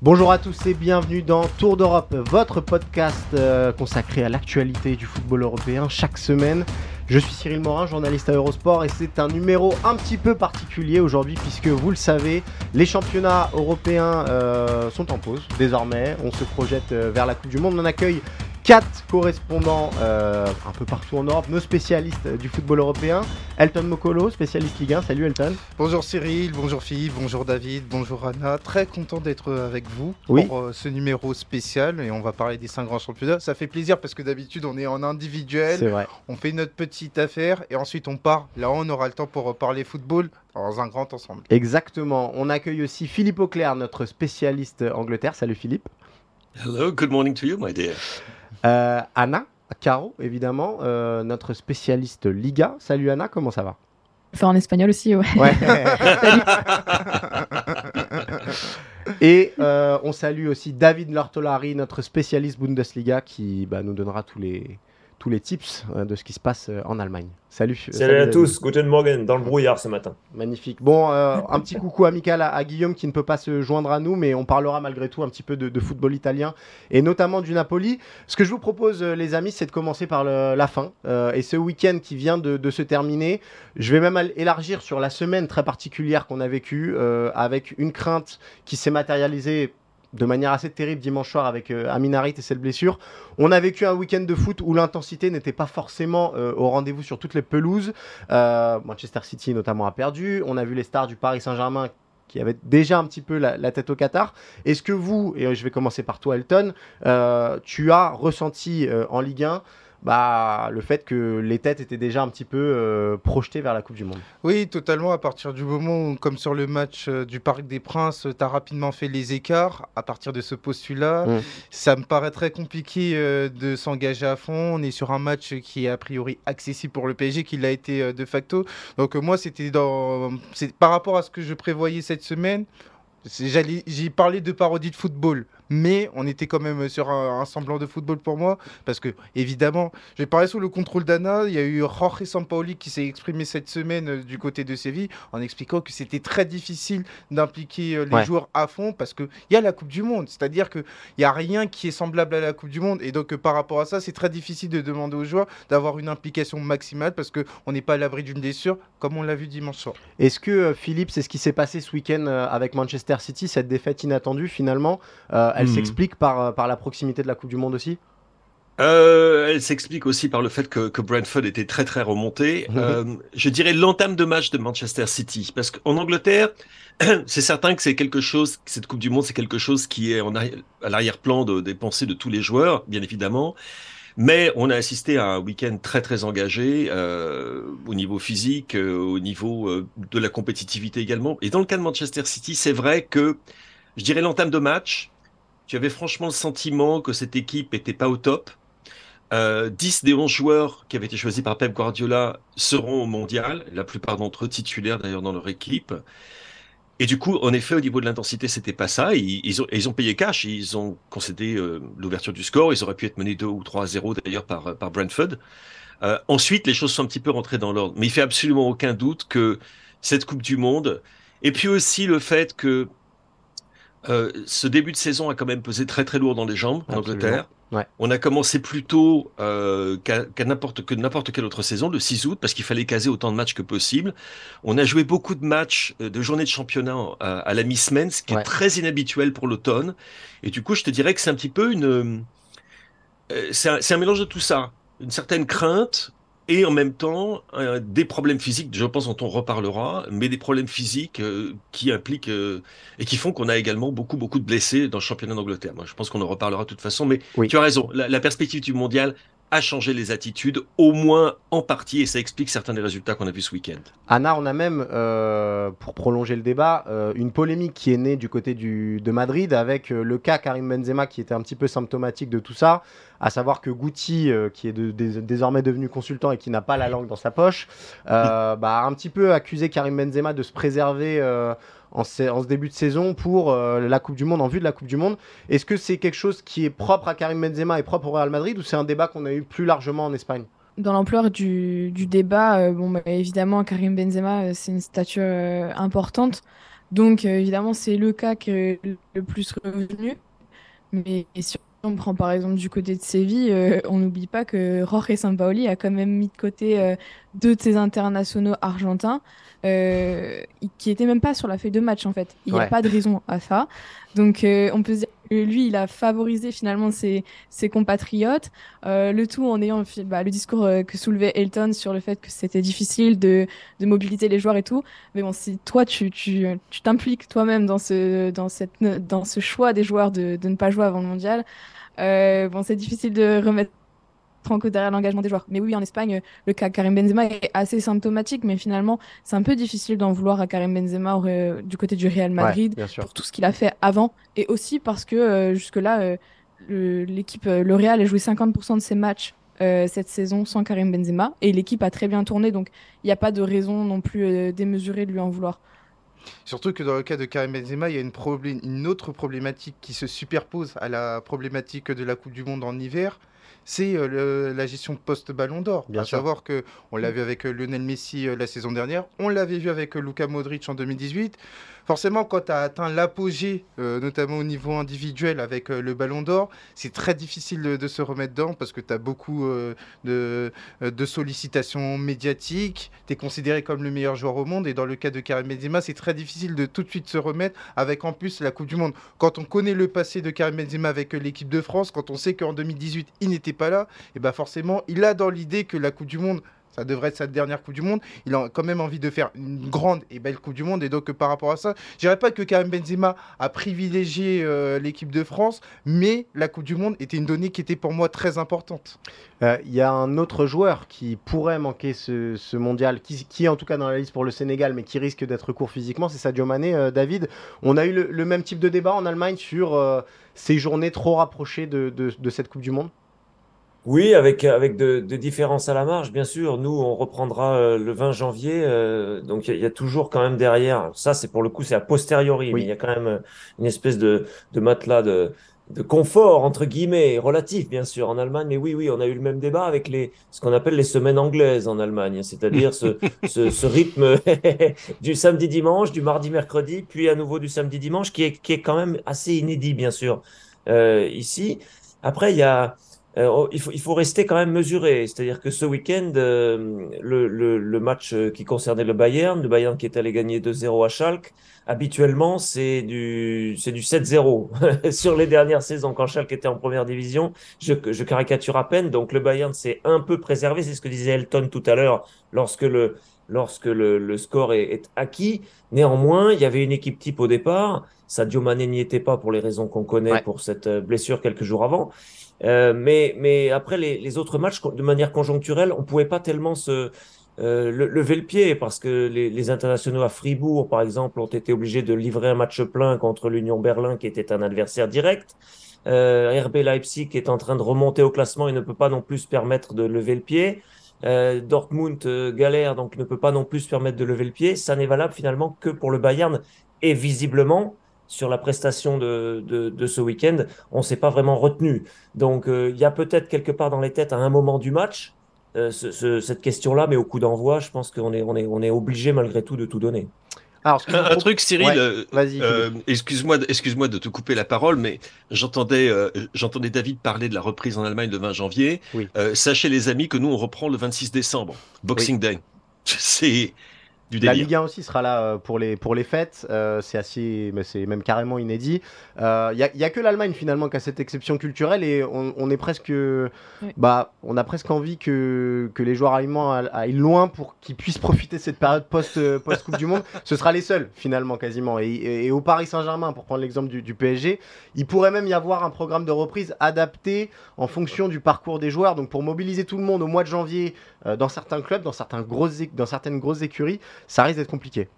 Bonjour à tous et bienvenue dans Tour d'Europe, votre podcast euh, consacré à l'actualité du football européen chaque semaine. Je suis Cyril Morin, journaliste à Eurosport et c'est un numéro un petit peu particulier aujourd'hui puisque vous le savez, les championnats européens euh, sont en pause désormais. On se projette euh, vers la Coupe du Monde. On accueille quatre correspondants euh, un peu partout en Europe, nos spécialistes du football européen. Elton Mokolo, spécialiste Ligue 1. Salut Elton. Bonjour Cyril, bonjour Philippe, bonjour David, bonjour Anna. Très content d'être avec vous Oui. pour euh, ce numéro spécial et on va parler des cinq grands championnats. Ça fait plaisir parce que d'habitude on est en individuel, C'est vrai. on fait notre petite affaire et ensuite on part. Là on aura le temps pour euh, parler football dans un grand ensemble. Exactement. On accueille aussi Philippe Auclair, notre spécialiste Angleterre. Salut Philippe. Hello, good morning to you, my dear. Euh, Anna, Caro, évidemment, euh, notre spécialiste Liga. Salut Anna, comment ça va? En espagnol aussi, ouais. Ouais. Et euh, on salue aussi David Lortolari, notre spécialiste Bundesliga, qui bah, nous donnera tous les, tous les tips euh, de ce qui se passe euh, en Allemagne. Salut. Salut à David. tous, Guten Morgen, dans le brouillard ce matin. Magnifique. Bon, euh, un petit coucou amical à, à Guillaume qui ne peut pas se joindre à nous, mais on parlera malgré tout un petit peu de, de football italien et notamment du Napoli. Ce que je vous propose, euh, les amis, c'est de commencer par le- la fin. Euh, et ce week-end qui vient de, de se terminer, je vais même élargir sur la semaine très particulière qu'on a vécue, euh, avec une crainte qui s'est matérialisée de manière assez terrible dimanche soir avec euh, Amin Harit et cette blessure. On a vécu un week-end de foot où l'intensité n'était pas forcément euh, au rendez-vous sur toutes les pelouses. Euh, Manchester City notamment a perdu. On a vu les stars du Paris Saint-Germain qui avaient déjà un petit peu la, la tête au Qatar. Est-ce que vous, et je vais commencer par toi Elton, euh, tu as ressenti en Ligue 1 bah, le fait que les têtes étaient déjà un petit peu euh, projetées vers la Coupe du Monde Oui, totalement. À partir du moment où, comme sur le match euh, du Parc des Princes, tu as rapidement fait les écarts, à partir de ce postulat, Mm. ça me paraît très compliqué euh, de s'engager à fond. On est sur un match qui est a priori accessible pour le PSG, qui l'a été euh, de facto. Donc euh, moi, c'était dans, c'est par rapport à ce que je prévoyais cette semaine. J'ai parlé de parodie de football, mais on était quand même sur un, un semblant de football pour moi, parce que évidemment, je vais parler sous le contrôle d'Anna. Il y a eu Jorge Sampaoli qui s'est exprimé cette semaine euh, du côté de Séville en expliquant que c'était très difficile d'impliquer euh, les Ouais. joueurs à fond parce qu'il y a la Coupe du Monde. C'est-à-dire qu'il n'y a rien qui est semblable à la Coupe du Monde. Et donc, euh, par rapport à ça, c'est très difficile de demander aux joueurs d'avoir une implication maximale parce qu'on n'est pas à l'abri d'une blessure, comme on l'a vu dimanche soir. Est-ce que Philippe, c'est ce qui s'est passé ce week-end avec Manchester City, cette défaite inattendue finalement, euh, elle Mhm. s'explique par, euh, par la proximité de la Coupe du Monde aussi? Euh, elle s'explique aussi par le fait que, que Brentford était très très remonté. Mhm. Euh, je dirais l'entame de match de Manchester City, parce qu'en Angleterre, c'est certain que c'est quelque chose, cette Coupe du Monde, c'est quelque chose qui est en arri- à l'arrière-plan de- des pensées de tous les joueurs, bien évidemment. Mais on a assisté à un week-end très très engagé euh, au niveau physique, au niveau de la compétitivité également. Et dans le cas de Manchester City, c'est vrai que je dirais l'entame de match. Tu avais franchement le sentiment que cette équipe était pas au top. Euh, 10 des 11 joueurs qui avaient été choisis par Pep Guardiola seront au mondial, la plupart d'entre eux titulaires d'ailleurs dans leur équipe. Et du coup, en effet, au niveau de l'intensité, c'était pas ça. Ils, ils ont, ils ont payé cash, ils ont concédé euh, l'ouverture du score. Ils auraient pu être menés 2 ou 3 à 0 d'ailleurs par, par Brentford. Euh, ensuite, les choses sont un petit peu rentrées dans l'ordre. Mais il fait absolument aucun doute que cette Coupe du Monde, et puis aussi le fait que euh, ce début de saison a quand même pesé très très lourd dans les jambes en. Angleterre. Ouais. On a commencé plus tôt euh, qu'à n'importe que n'importe quelle autre saison, le 6 août, parce qu'il fallait caser autant de matchs que possible. On a joué beaucoup de matchs euh, de journées de championnat à, à la mi-semaine, ce qui Ouais. est très inhabituel pour l'automne. Et du coup, je te dirais que c'est un petit peu une, euh, c'est un, c'est un mélange de tout ça, une certaine crainte, et en même temps euh, des problèmes physiques, je pense dont on reparlera, mais des problèmes physiques euh, qui impliquent euh, et qui font qu'on a également beaucoup beaucoup de blessés dans le championnat d'Angleterre. Moi, je pense qu'on en reparlera de toute façon, mais Oui. tu as raison. La, la perspective du mondial a changé les attitudes, au moins en partie, et ça explique certains des résultats qu'on a vus ce week-end. Anna, on a même, euh, pour prolonger le débat, euh, une polémique qui est née du côté du, de Madrid avec euh, le cas Karim Benzema qui était un petit peu symptomatique de tout ça, à savoir que Guti, qui est de- désormais devenu consultant et qui n'a pas la langue dans sa poche, bah, a un petit peu accusé Karim Benzema de se préserver en, ce, début de saison pour euh, la Coupe du Monde, en vue de la Coupe du Monde. Est-ce que c'est quelque chose qui est propre à Karim Benzema et propre au Real Madrid ou c'est un débat qu'on a eu plus largement en Espagne? Dans l'ampleur du, débat, euh, bon, bah, évidemment, Karim Benzema, euh, c'est une stature importante. Donc, évidemment, c'est le cas qui est le plus revenu. Mais si on prend par exemple du côté de Séville, on n'oublie pas que Jorge Sampaoli a quand même mis de côté deux de ses internationaux argentins euh, qui étaient même pas sur la feuille de match en fait. Il n'y a pas de raison à ça. Donc, euh, on peut se dire que lui, il a favorisé finalement ses, ses compatriotes. Euh, le tout en ayant bah, le discours euh, que soulevait Elton sur le fait que c'était difficile de, de mobiliser les joueurs et tout. Mais bon, si toi, tu tu tu t'impliques toi-même dans ce, dans, cette, dans ce choix des joueurs de, de ne pas jouer avant le mondial, euh, bon, c'est difficile de remettre cause derrière l'engagement des joueurs. Mais oui, en Espagne, le cas Karim Benzema est assez symptomatique, mais finalement, c'est un peu difficile d'en vouloir à Karim Benzema du côté du Real Madrid Ouais, pour tout ce qu'il a fait avant et aussi parce que euh, jusque-là, euh, l'équipe, euh, le Real a joué 50% de ses matchs cette saison sans Karim Benzema et l'équipe a très bien tourné, donc il n'y a pas de raison non plus démesurée de lui en vouloir. Surtout que dans le cas de Karim Benzema, il y a une autre problématique qui se superpose à la problématique de la Coupe du Monde en hiver. C'est euh, la gestion post-ballon d'or. Bien à sûr. savoir que on l'a vu avec euh, Lionel Messi euh, la saison dernière, on l'avait vu avec Luka Modric en 2018. Forcément, quand tu as atteint l'apogée, euh, notamment au niveau individuel avec euh, le ballon d'or, c'est très difficile de, se remettre dedans parce que tu as beaucoup euh, de, sollicitations médiatiques. Tu es considéré comme le meilleur joueur au monde. Et dans le cas de Karim Benzema, c'est très difficile de tout de suite se remettre avec en plus la Coupe du Monde. Quand on connaît le passé de Karim Benzema avec l'équipe de France, quand on sait qu'en 2018, il n'était pas là, et ben forcément, il a dans l'idée que la Coupe du Monde, ça devrait être sa dernière Coupe du Monde. Il a quand même envie de faire une grande et belle Coupe du Monde. Et donc, euh, par rapport à ça, je dirais pas que Karim Benzema a privilégié euh, l'équipe de France, mais la Coupe du Monde était une donnée qui était pour moi très importante. Euh, Il y a un autre joueur qui pourrait manquer ce, ce mondial, qui, est en tout cas dans la liste pour le Sénégal, mais qui risque d'être court physiquement, c'est Sadio Mané. David, on a eu le, même type de débat en Allemagne sur ces journées trop rapprochées de- de cette Coupe du Monde? Oui, avec, avec de, de différences à la marge, bien sûr. Nous, on reprendra euh, le 20 janvier. euh, donc, il y, a- il y a toujours quand même derrière. Ça, c'est pour le coup, c'est a posteriori. Oui. Mais il y a quand même euh, une espèce de, de matelas de, de confort, entre guillemets, relatif, bien sûr, en Allemagne. Mais oui, oui, on a eu le même débat avec les, ce qu'on appelle les semaines anglaises en Allemagne. C'est-à-dire ce, ce, ce rythme du samedi-dimanche, du mardi-mercredi, puis à nouveau du samedi-dimanche, qui est, qui est quand même assez inédit, bien sûr, euh, ici. Après, il y a, euh, oh, il faut, il faut rester quand même mesuré. C'est-à-dire que ce week-end, euh, le, le, le match euh, qui concernait le Bayern, le Bayern qui est allé gagner 2-0 à Schalke, habituellement, c'est du, c'est du 7-0 sur les dernières saisons. Quand Schalke était en première division, je, je caricature à peine. Donc le Bayern s'est un peu préservé. C'est ce que disait Elton tout à l'heure lorsque le, lorsque le, le score est, est acquis. Néanmoins, il y avait une équipe type au départ. Sadio Mané n'y était pas pour les raisons qu'on connaît Ouais. pour cette blessure quelques jours avant. Euh, mais, mais après les, les autres matchs, de manière conjoncturelle, on pouvait pas tellement se euh, le- lever le pied parce que les, les internationaux à Fribourg, par exemple, ont été obligés de livrer un match plein contre l'Union Berlin, qui était un adversaire direct. Euh, RB Leipzig est en train de remonter au classement et ne peut pas non plus se permettre de lever le pied. Euh, Dortmund euh, galère, donc ne peut pas non plus se permettre de lever le pied. Ça n'est valable finalement que pour le Bayern. Et visiblement, sur la prestation de, de, de ce week-end, on s'est pas vraiment retenu. Donc euh, il y a peut-être quelque part dans les têtes à un moment du match euh, ce- ce- cette question-là, mais au coup d'envoi, je pense qu'on est, on est, on est obligé malgré tout de tout donner. Alors, Un, truc, Cyril, Ouais, euh, excuse-moi, excuse-moi de te couper la parole, mais j'entendais, euh, j'entendais David parler de la reprise en Allemagne le 20 janvier. Oui. Euh, sachez les amis que nous on reprend le 26 décembre, Boxing Day. C'est du La. Ligue 1 aussi sera là euh, pour les, pour les fêtes. Euh, c'est assez, mais c'est même carrément inédit. Il n'y a, y a que l'Allemagne finalement qui a cette exception culturelle et on, on est presque, bah, on a presque envie que, que les joueurs allemands aillent loin pour qu'ils puissent profiter de cette période post, euh, post Coupe du Monde. Ce sera les seuls finalement quasiment. Et, et- et au Paris Saint-Germain, pour prendre l'exemple du, du PSG, il pourrait même y avoir un programme de reprise adapté en fonction du parcours des joueurs. Donc pour mobiliser tout le monde au mois de janvier euh, dans certains clubs, dans, certaines grosses écuries, ça risque d'être compliqué.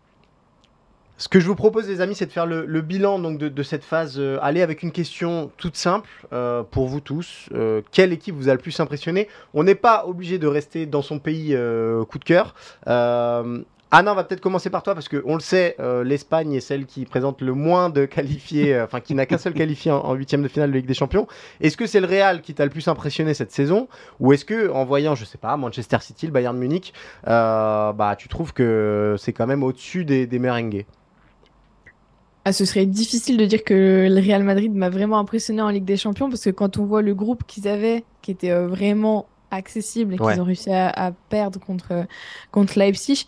Ce que je vous propose, les amis, c'est de faire le, bilan donc, de, cette phase. Euh, aller avec une question toute simple euh, pour vous tous. Euh, quelle équipe vous a le plus impressionné? On n'est pas obligé de rester dans son pays coup de cœur. Anna, on va peut-être commencer par toi parce qu'on le sait, euh, l'Espagne est celle qui présente le moins de qualifiés, euh, enfin qui n'a qu'un seul qualifié en- huitième de finale de Ligue des Champions. Est-ce que c'est le Real qui t'a le plus impressionné cette saison? Ou est-ce que en voyant, je sais pas, Manchester City, le Bayern Munich, euh, bah tu trouves que c'est quand même au-dessus des, des merengues? Ah, ce serait difficile de dire que le Real Madrid m'a vraiment impressionné en Ligue des Champions parce que quand on voit le groupe qu'ils avaient, qui était vraiment accessible et qu'ils Ouais. ont réussi à, à perdre contre, contre Leipzig,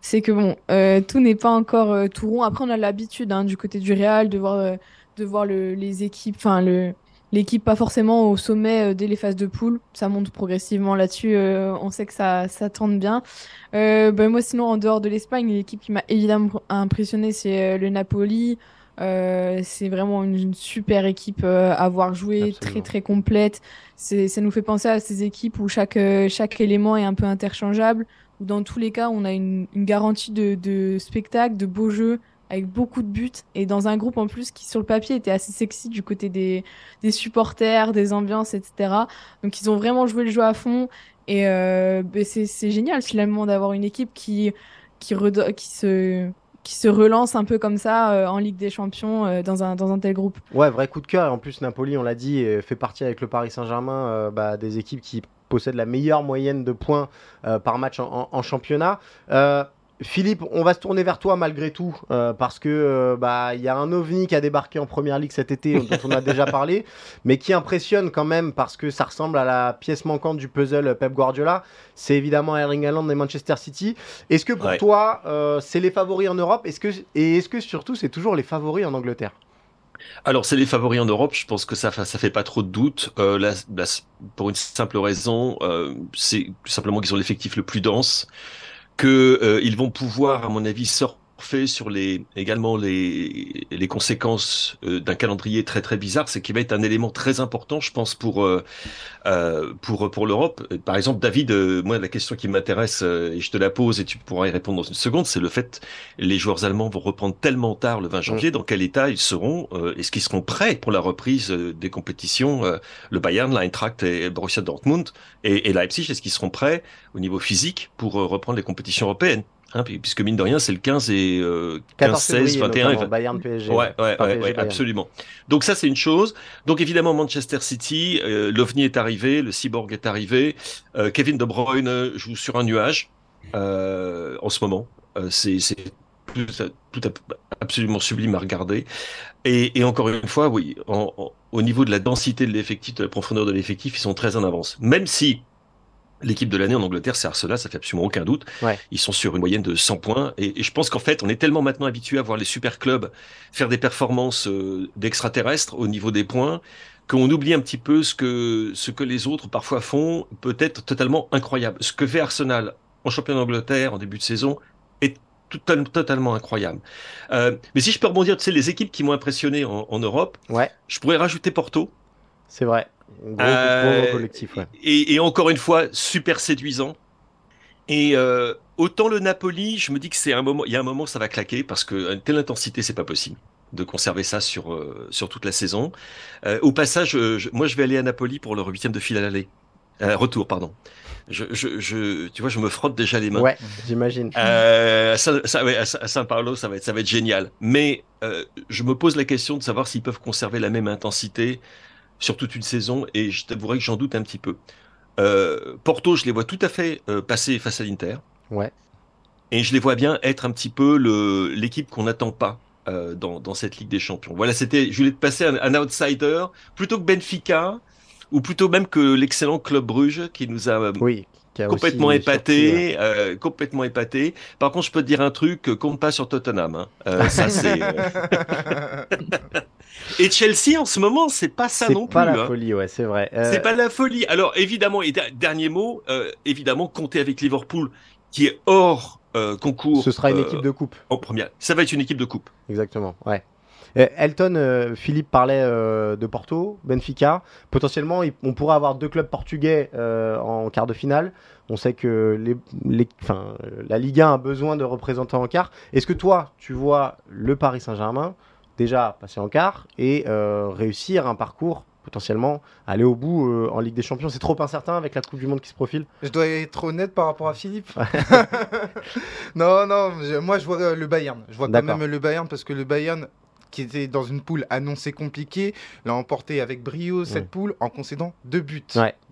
c'est que bon, euh, tout n'est pas encore euh, tout rond. Après, on a l'habitude hein, du côté du Real de voir, euh, de voir le- les équipes, enfin le, l'équipe pas forcément au sommet dès les phases de poule. Ça monte progressivement là-dessus. on sait que ça, ça tente bien. Ben moi, sinon, en dehors de l'Espagne, l'équipe qui m'a évidemment impressionné, c'est le Napoli. Euh, c'est vraiment une, une super équipe euh, à voir jouer, très très complète. Ça nous fait penser à ces équipes où chaque, euh, chaque élément est un peu interchangeable, dans tous les cas, on a une, garantie de, spectacle, de beaux jeux, avec beaucoup de buts, et dans un groupe en plus qui, sur le papier, était assez sexy du côté des, supporters, des ambiances, etc. Donc ils ont vraiment joué le jeu à fond, et euh, ben, c'est, génial finalement d'avoir une équipe qui, se relance un peu comme ça euh, en Ligue des Champions euh, dans, un, tel groupe. Ouais, vrai coup de cœur. En plus, Napoli, on l'a dit, fait partie avec le Paris Saint-Germain bah, des équipes qui possèdent la meilleure moyenne de points euh, par match en, en- en championnat. Euh, Philippe, on va se tourner vers toi malgré tout, euh, parce que euh, bah il y a un ovni qui a débarqué en première ligue cet été, dont on a déjà parlé, mais qui impressionne quand même parce que ça ressemble à la pièce manquante du puzzle Pep Guardiola. C'est évidemment Erling Haaland et Manchester City. Est-ce que pour Ouais. toi, euh, c'est les favoris en Europe? Est-ce que et est-ce que surtout c'est toujours les favoris en Angleterre? Alors, c'est les favoris en Europe. Je pense que ça, ça fait pas trop de doute. Euh, là, là, pour une simple raison, euh, c'est simplement qu'ils ont l'effectif le plus dense, que euh, ils vont pouvoir, à mon avis, surfer sur les également les les conséquences euh, d'un calendrier très très bizarre. C'est qui va être un élément très important, je pense, pour euh, euh, pour pour l'Europe. Euh, Par exemple, David, euh, moi, la question qui m'intéresse euh, et je te la pose et tu pourras y répondre dans une seconde, c'est le fait les joueurs allemands vont reprendre tellement tard le 20 janvier, dans quel état ils seront euh, Est-ce qu'ils seront prêts pour la reprise des compétitions euh, Le Bayern, l'Eintracht et Borussia Dortmund et, et Leipzig, est-ce qu'ils seront prêts au niveau physique pour reprendre les compétitions européennes? Hein, puis- Puisque mine de rien, c'est le 15 et euh, 15, 14 16, février, 21 et notamment, 20. Bayern PSG. Ouais, ouais, Enfin, ouais, PSG, ouais, Bayern. absolument. Donc ça, c'est une chose. Donc évidemment, Manchester City, euh, l'OVNI est arrivé, le cyborg est arrivé, euh, Kevin De Bruyne joue sur un nuage euh, en ce moment. C'est tout, tout absolument sublime à regarder. Et, et encore une fois, oui, en- en- au niveau de la densité de l'effectif, de la profondeur de l'effectif, ils sont très en avance. Même si l'équipe de l'année en Angleterre, c'est Arsenal, ça fait absolument aucun doute. Ouais. Ils sont sur une moyenne de 100 points. Et, et je pense qu'en fait, on est tellement maintenant habitué à voir les super clubs faire des performances euh, d'extraterrestres au niveau des points qu'on oublie un petit peu ce que, ce que les autres parfois font, peut-être totalement incroyable. Ce que fait Arsenal en championnat d'Angleterre en début de saison est tout- totalement incroyable. Euh, mais si je peux rebondir, tu sais, les équipes qui m'ont impressionné en, en Europe, Ouais, je pourrais rajouter Porto. c'est vrai. Un Gros, Euh, gros, gros collectif, ouais. et, et encore une fois, super séduisant. Et euh, autant le Napoli, je me dis que c'est un moment, il y a un moment où ça va claquer parce que une telle intensité, c'est pas possible de conserver ça sur euh, sur toute la saison. Euh, au passage, euh, je- moi, je vais aller à Napoli pour leur huitième de finale aller. Euh, retour, pardon. Je, je, je, tu vois, je me frotte déjà les mains. Ouais, j'imagine. Euh, à ça- ouais, à à Saint-Paulo, ça va être, ça va être génial. Mais euh, je me pose la question de savoir s'ils peuvent conserver la même intensité sur toute une saison, et je t'avouerai que j'en doute un petit peu. Euh, Porto, je les vois tout à fait euh, passer face à l'Inter, Ouais. et je les vois bien être un petit peu le l'équipe qu'on n'attend pas. euh, dans, dans cette Ligue des Champions. Voilà, c'était, je voulais te passer un, un outsider plutôt que Benfica ou plutôt même que l'excellent Club Bruges qui nous a Oui, complètement épaté, euh, complètement épaté. Par contre, je peux te dire un truc, compte pas sur Tottenham. Hein. Euh, ça c'est. et Chelsea en ce moment, c'est pas ça non plus. C'est pas la hein. folie, ouais, c'est vrai. C'est pas la folie. Alors évidemment, et dernier mot, évidemment, compter avec Liverpool, qui est hors concours. Ce sera une équipe de coupe. En première, ça va être une équipe de coupe. Exactement, ouais. Euh, Elton, euh, Philippe parlait euh, de Porto, Benfica. Potentiellement, on pourrait avoir deux clubs portugais en quart de finale. On sait que les, la Ligue 1 a besoin de représentants en quart. Est-ce que toi, tu vois le Paris Saint-Germain déjà passer en quart et réussir un parcours potentiellement aller au bout en Ligue des Champions? C'est trop incertain avec la Coupe du Monde qui se profile. Je dois être honnête par rapport à Philippe. non, non, moi je vois le Bayern. Je vois quand même le Bayern parce que le Bayern qui était dans une poule annoncée compliquée, l'a emporté avec brio cette poule en concédant deux buts.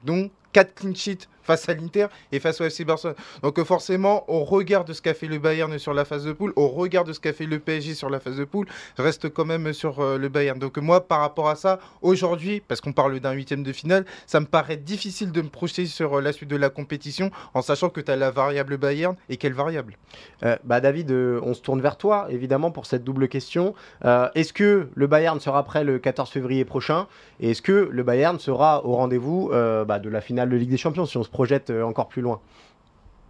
Donc 4 clean sheets face à l'Inter et face au FC Barcelone. Donc euh, forcément, au regard de ce qu'a fait le Bayern sur la phase de poule, au regard de ce qu'a fait le PSG sur la phase de poule, reste quand même sur euh, le Bayern. Donc moi, par rapport à ça, aujourd'hui, parce qu'on parle d'un huitième de finale, ça me paraît difficile de me projeter sur euh, la suite de la compétition en sachant que tu as la variable Bayern et quelle variable bah David, on se tourne vers toi, évidemment, pour cette double question. est-ce que le Bayern sera prêt le 14 février prochain Et est-ce que le Bayern sera au rendez-vous bah, de la finale de Ligue des Champions projette euh, encore plus loin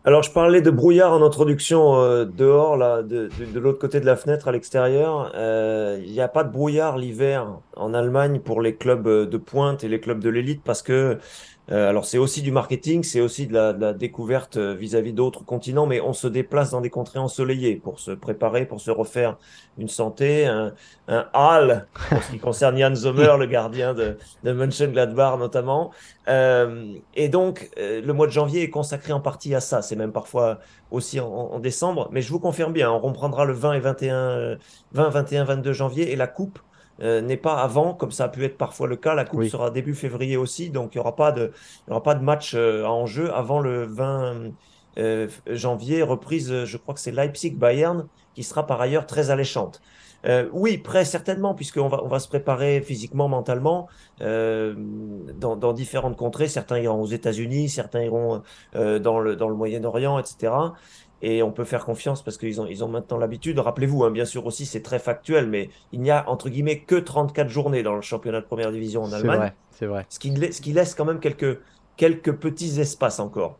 alors, je parlais de brouillard en introduction euh, dehors, là, de, de, l'autre côté de la fenêtre, à l'extérieur. Euh, il n'y a pas de brouillard l'hiver en Allemagne pour les clubs de pointe et les clubs de l'élite parce que euh, alors c'est aussi du marketing, c'est aussi de la, découverte euh, vis-à-vis d'autres continents, mais on se déplace dans des contrées ensoleillées pour se préparer, pour se refaire une santé, un, un hall, en ce qui concerne Jan Sommer, le gardien de, de Mönchengladbach notamment. Euh, et donc le mois de janvier est consacré en partie à ça, c'est même parfois aussi en, en, décembre, mais je vous confirme bien, on reprendra le 20 et 21, 20, 21, 22 janvier et la coupe euh, n'est pas avant, comme ça a pu être parfois le cas. La Coupe sera début février aussi, donc il n'y aura, pas de, y aura pas de match euh, en jeu avant le 20 euh, janvier. Reprise, je crois que c'est Leipzig-Bayern, qui sera par ailleurs très alléchante. oui, prêt certainement, puisqu'on va, on va se préparer physiquement, mentalement dans, dans, différentes contrées. Certains iront aux États-Unis, certains iront dans le, dans le Moyen-Orient, etc et on peut faire confiance parce qu'ils ont, ils ont maintenant l'habitude. Rappelez-vous, hein, bien sûr aussi, c'est très factuel, mais il n'y a entre guillemets que 34 journées dans le championnat de première division en Allemagne. C'est vrai, Ce qui, ce qui laisse quand même quelques, quelques petits espaces encore.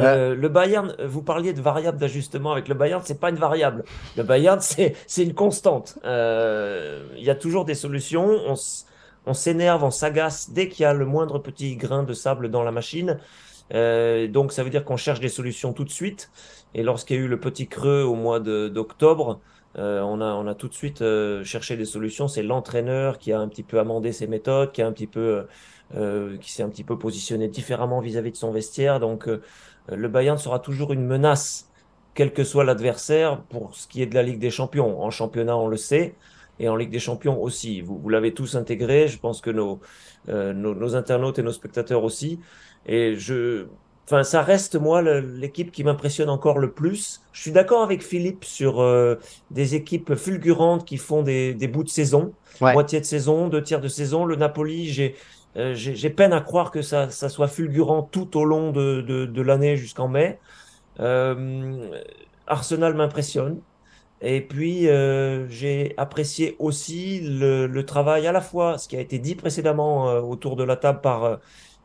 Euh, le Bayern, vous parliez de variable d'ajustement avec le Bayern, c'est pas une variable. Le Bayern, c'est une constante. Euh, il y a toujours des solutions. On, on s'énerve, on s'agace dès qu'il y a le moindre petit grain de sable dans la machine. Euh, donc ça veut dire qu'on cherche des solutions tout de suite. Et lorsqu'il y a eu le petit creux au mois d'octobre, euh, on, a, on a tout de suite euh, cherché des solutions. C'est l'entraîneur qui a un petit peu amendé ses méthodes, qui a un petit peu, euh, qui s'est un petit peu positionné différemment vis-à-vis de son vestiaire. Donc le Bayern sera toujours une menace, quel que soit l'adversaire, pour ce qui est de la Ligue des Champions. En championnat, on le sait. Et en Ligue des Champions aussi. Vous, vous l'avez tous intégré. Je pense que nos, nos, nos internautes et nos spectateurs aussi. Et je, enfin, ça reste moi l'équipe qui m'impressionne encore le plus. Je suis d'accord avec Philippe sur euh, des équipes fulgurantes qui font des, des bouts de saison, moitié de saison, deux tiers de saison. Le Napoli, j'ai euh, j'ai peine à croire que ça, ça soit fulgurant tout au long de, de, de l'année jusqu'en mai. Euh, Arsenal m'impressionne. Et puis, euh, j'ai apprécié aussi le, le, travail à la fois, ce qui a été dit précédemment euh, autour de la table par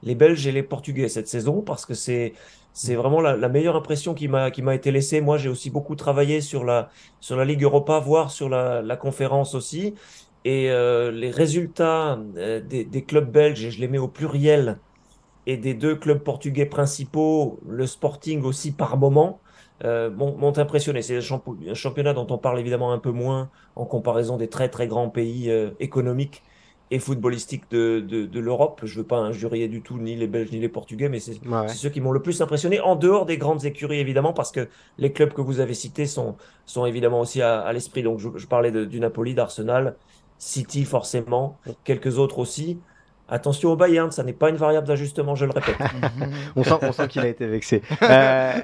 les Belges et les Portugais cette saison parce que c'est c'est vraiment la, meilleure impression qui m'a qui m'a été laissée. Moi, j'ai aussi beaucoup travaillé sur la sur la Ligue Europa, voire sur la, la conférence aussi. Et euh, les résultats euh, des, clubs belges, et je les mets au pluriel, et des deux clubs portugais principaux, le Sporting aussi par moment, euh, m'ont impressionné. C'est un championnat dont on parle évidemment un peu moins en comparaison des très très grands pays économiques et footballistique de, de, de l'Europe. Je ne veux pas injurier du tout ni les Belges ni les Portugais, mais c'est ceux qui m'ont le plus impressionné, en dehors des grandes écuries évidemment, parce que les clubs que vous avez cités sont, sont évidemment aussi à, à l'esprit. Donc je, je parlais de, du Napoli, d'Arsenal, City forcément, quelques autres aussi. Attention au Bayern, ça n'est pas une variable d'ajustement, je le répète. on sent, qu'il a été vexé. Euh,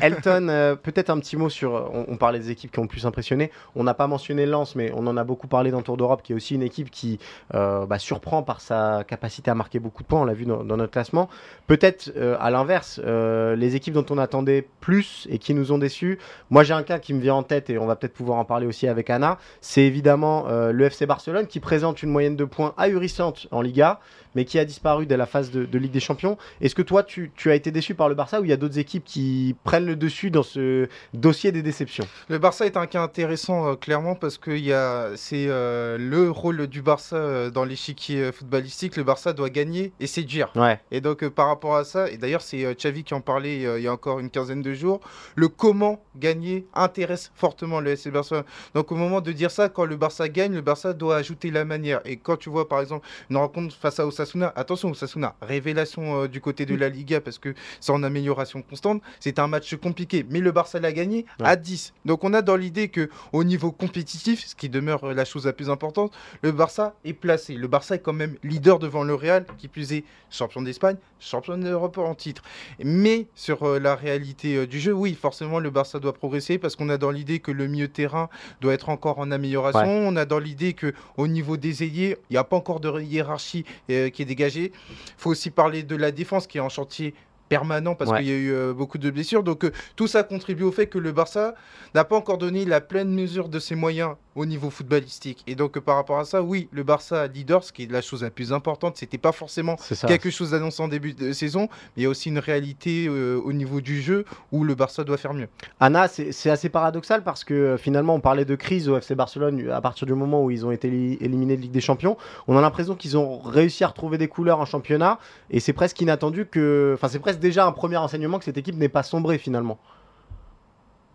Elton, euh, peut-être un petit mot sur. On, parlait des équipes qui ont le plus impressionné. On n'a pas mentionné Lens, mais on en a beaucoup parlé dans Tour d'Europe, qui est aussi une équipe qui euh, bah, surprend par sa capacité à marquer beaucoup de points. On l'a vu dans, dans, notre classement. Peut-être à l'inverse, les équipes dont on attendait plus et qui nous ont déçus. Moi, j'ai un cas qui me vient en tête et on va peut-être pouvoir en parler aussi avec Anna. C'est évidemment le FC Barcelone qui présente une moyenne de points ahurissante en Liga mais qui a disparu dès la phase de, Ligue des Champions. Est-ce que toi, tu, as été déçu par le Barça ou il y a d'autres équipes qui prennent le dessus dans ce dossier des déceptions? Le Barça est un cas intéressant, euh, clairement, parce que c'est euh, le rôle du Barça euh, dans l'échiquier footballistique. Le Barça doit gagner et séduire. Ouais. Et donc, par rapport à ça, et d'ailleurs, c'est Xavi qui en parlait il y a encore une quinzaine de jours, le comment gagner intéresse fortement le FC Barcelone. Donc, au moment de dire ça, quand le Barça gagne, le Barça doit ajouter la manière. Et quand tu vois, par exemple, une rencontre face à Osasuna, attention Osasuna, révélation euh, du côté de la Liga parce que c'est en amélioration constante, c'est un match compliqué, mais le Barça l'a gagné à 10. Donc on a dans l'idée que au niveau compétitif, ce qui demeure la chose la plus importante, le Barça est placé. Le Barça est quand même leader devant le Real, qui plus est champion d'Espagne, champion d'Europe en titre. Mais sur euh, la réalité euh, du jeu, oui, forcément le Barça doit progresser parce qu'on a dans l'idée que le milieu terrain doit être encore en amélioration. On a dans l'idée que au niveau des ailiers, il n'y a pas encore de hiérarchie qui est dégagée. Il faut aussi parler de la défense qui est en chantier permanent parce qu'il y a eu euh, beaucoup de blessures. Donc euh, tout ça contribue au fait que le Barça n'a pas encore donné la pleine mesure de ses moyens au niveau footballistique. Et donc par rapport à ça, oui, le Barça leader, ce qui est la chose la plus importante, c'était pas forcément quelque chose d'annoncé en début de saison, mais il y a aussi une réalité euh, au niveau du jeu où le Barça doit faire mieux. Anna, c'est assez paradoxal parce que finalement on parlait de crise au FC Barcelone à partir du moment où ils ont été éliminés de Ligue des Champions. On a l'impression qu'ils ont réussi à retrouver des couleurs en championnat et c'est presque inattendu que, enfin c'est presque déjà un premier enseignement que cette équipe n'est pas sombrée finalement.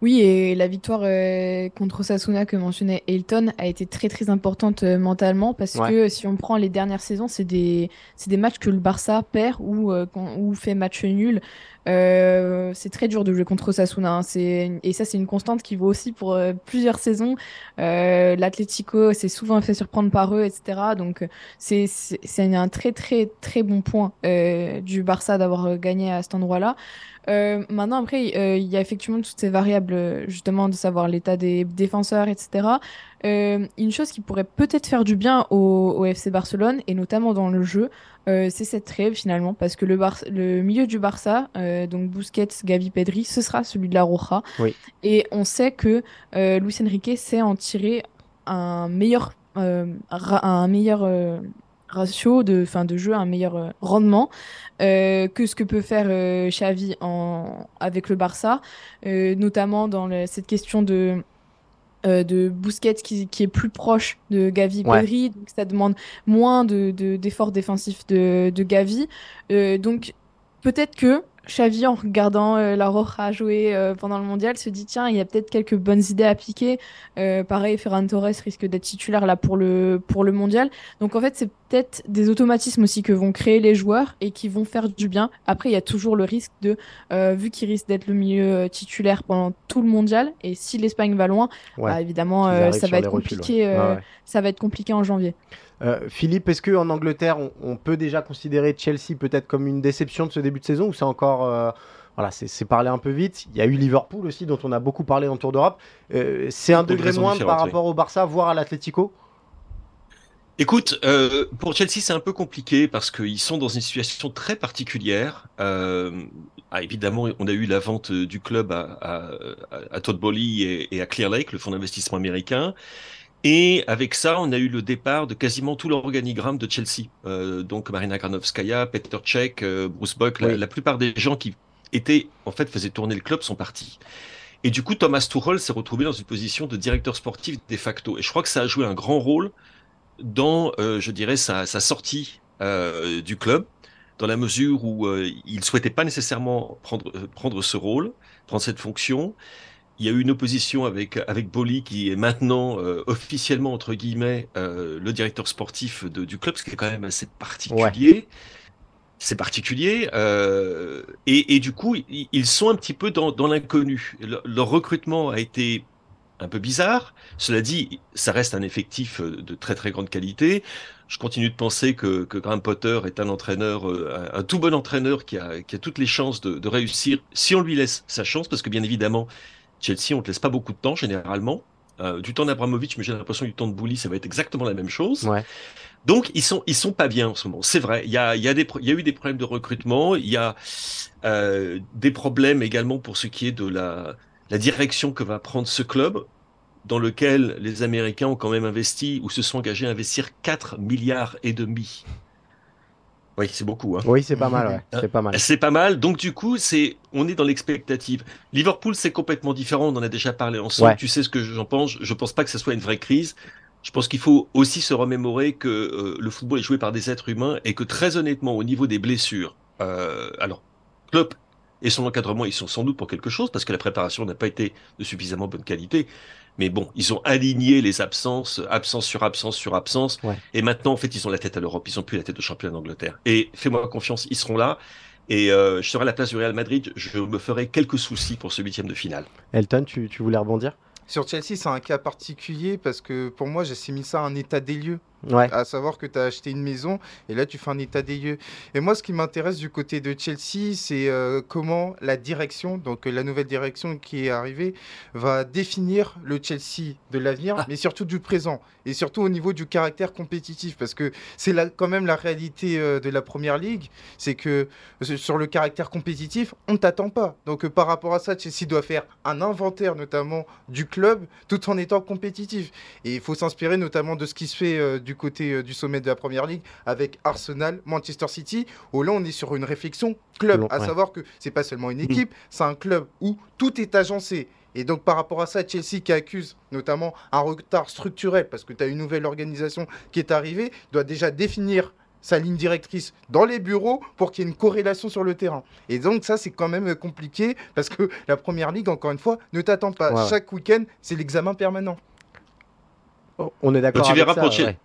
Oui, et la victoire euh, contre Sasuna que mentionnait Elton a été très très importante euh, mentalement parce que si on prend les dernières saisons, c'est des, des matchs que le Barça perd ou, euh, ou fait match nul. C'est très dur de jouer contre Sasuna. Hein. Et ça, c'est une constante qui vaut aussi pour plusieurs saisons. L'Atlético s'est souvent fait surprendre par eux, etc. Donc c'est un très très très bon point du Barça d'avoir gagné à cet endroit-là. Euh, maintenant, après, euh, il y a effectivement toutes ces variables, justement, de savoir l'état des défenseurs, etc. Euh, une chose qui pourrait peut-être faire du bien au, FC Barcelone, et notamment dans le jeu, c'est cette trêve finalement, parce que le, le milieu du Barça, donc Busquets, Gavi, Pedri, ce sera celui de la Roja. Oui. Et on sait que Luis Enrique sait en tirer un meilleur, un meilleur ratio de, fin, de jeu, un meilleur euh, rendement euh, que ce que peut faire euh, Xavi en, avec le Barça, notamment dans cette question de de Busquets qui, qui, est plus proche de Gavi Pedri, donc ça demande moins de d'efforts défensifs de, de Gavi. donc peut-être que Xavi, en regardant euh, la Roja jouer euh, pendant le mondial, se dit tiens, il y a peut-être quelques bonnes idées à appliquer. Euh, pareil, Ferran Torres risque d'être titulaire là pour le, pour le mondial. Donc en fait, c'est peut-être des automatismes aussi que vont créer les joueurs et qui vont faire du bien. Après, il y a toujours le risque de, vu qu'il risque d'être le milieu titulaire pendant tout le mondial, et si l'Espagne va loin, bah, évidemment, ça va être compliqué. Ça va être compliqué en janvier. Euh, Philippe, est-ce qu'en Angleterre, on, peut déjà considérer Chelsea peut-être comme une déception de ce début de saison ou c'est encore. Euh, voilà, c'est parler un peu vite. Il y a eu Liverpool aussi, dont on a beaucoup parlé dans le Tour d'Europe. Euh, c'est un degré moins par rapport au Barça, voire à l'Atlético? Écoute, pour Chelsea, c'est un peu compliqué parce qu'ils sont dans une situation très particulière. Ah, évidemment, on a eu la vente du club à, à, Todd et, et, à Clear Lake, le fonds d'investissement américain. Et avec ça, on a eu le départ de quasiment tout l'organigramme de Chelsea. Euh, donc Marina Granovskaya, Peter Cech, euh, Bruce Buck, la, plupart des gens qui étaient, en fait, faisaient tourner le club sont partis. Et du coup, Thomas Tuchel s'est retrouvé dans une position de directeur sportif de facto. Et je crois que ça a joué un grand rôle dans, euh, je dirais, sa, sa sortie du club, dans la mesure où il souhaitait pas nécessairement prendre, prendre ce rôle, prendre cette fonction il y a eu une opposition avec avec Boli qui est maintenant euh, officiellement entre guillemets euh, le directeur sportif de, du club, ce qui est quand même assez particulier. C'est particulier euh, et, et, du coup ils sont un petit peu dans, dans l'inconnu. leur recrutement a été un peu bizarre. Cela dit, ça reste un effectif de très très grande qualité. Je continue de penser que, que Graham Potter est un entraîneur, un, tout bon entraîneur qui a, qui a toutes les chances de, de, réussir si on lui laisse sa chance, parce que bien évidemment, Chelsea, on ne te laisse pas beaucoup de temps généralement. Euh, du temps d'Abramovic, mais j'ai l'impression du temps de Bouli, ça va être exactement la même chose. Ouais. Donc ils sont ils sont pas bien en ce moment. C'est vrai. Il y a il y a des il y a eu des problèmes de recrutement. Il y a euh, des problèmes également pour ce qui est de la la direction que va prendre ce club dans lequel les Américains ont quand même investi ou se sont engagés à investir 4 milliards et demi. Oui, c'est beaucoup. Hein. Oui, c'est pas mal. Ouais. C'est pas mal. C'est pas mal. Donc du coup, c'est on est dans l'expectative. Liverpool, c'est complètement différent. On en a déjà parlé ensemble. Ouais. Tu sais ce que j'en pense. Je pense pas que ce soit une vraie crise. Je pense qu'il faut aussi se remémorer que euh, le football est joué par des êtres humains et que très honnêtement, au niveau des blessures, euh, alors Klopp et son encadrement, ils sont sans doute pour quelque chose parce que la préparation n'a pas été de suffisamment bonne qualité. Mais bon, ils ont aligné les absences, absence sur absence sur absence. Ouais. Et maintenant, en fait, ils ont la tête à l'Europe. Ils ont plus la tête au championnat d'Angleterre. Et fais-moi confiance, ils seront là. Et euh, je serai à la place du Real Madrid. Je me ferai quelques soucis pour ce huitième de finale. Elton, tu, tu voulais rebondir? Sur Chelsea, c'est un cas particulier parce que pour moi, j'ai mis ça un état des lieux. Ouais. À savoir que tu as acheté une maison et là, tu fais un état des lieux. Et moi, ce qui m'intéresse du côté de Chelsea, c'est euh, comment la direction, donc la nouvelle direction qui est arrivée, va définir le Chelsea de l'avenir, ah. mais surtout du présent. Et surtout au niveau du caractère compétitif. Parce que c'est quand même la réalité euh, de la première ligue. C'est que euh, sur le caractère compétitif, on ne t'attend pas. Donc euh, par rapport à ça, Chelsea doit faire un inventaire notamment du club tout en étant compétitif. Et il faut s'inspirer notamment de ce qui se fait euh, du côté euh, du sommet de la Première Ligue avec Arsenal, Manchester City, où là on est sur une réflexion club, Long, à ouais. savoir que c'est pas seulement une équipe, c'est un club où tout est agencé. Et donc par rapport à ça, Chelsea qui accuse notamment un retard structurel, parce que tu as une nouvelle organisation qui est arrivée, doit déjà définir sa ligne directrice dans les bureaux pour qu'il y ait une corrélation sur le terrain. Et donc ça, c'est quand même compliqué parce que la Première Ligue, encore une fois, ne t'attend pas. Ouais. Chaque week-end, c'est l'examen permanent. Oh, On est d'accord Tu avec verras ça. pour Chelsea. ouais.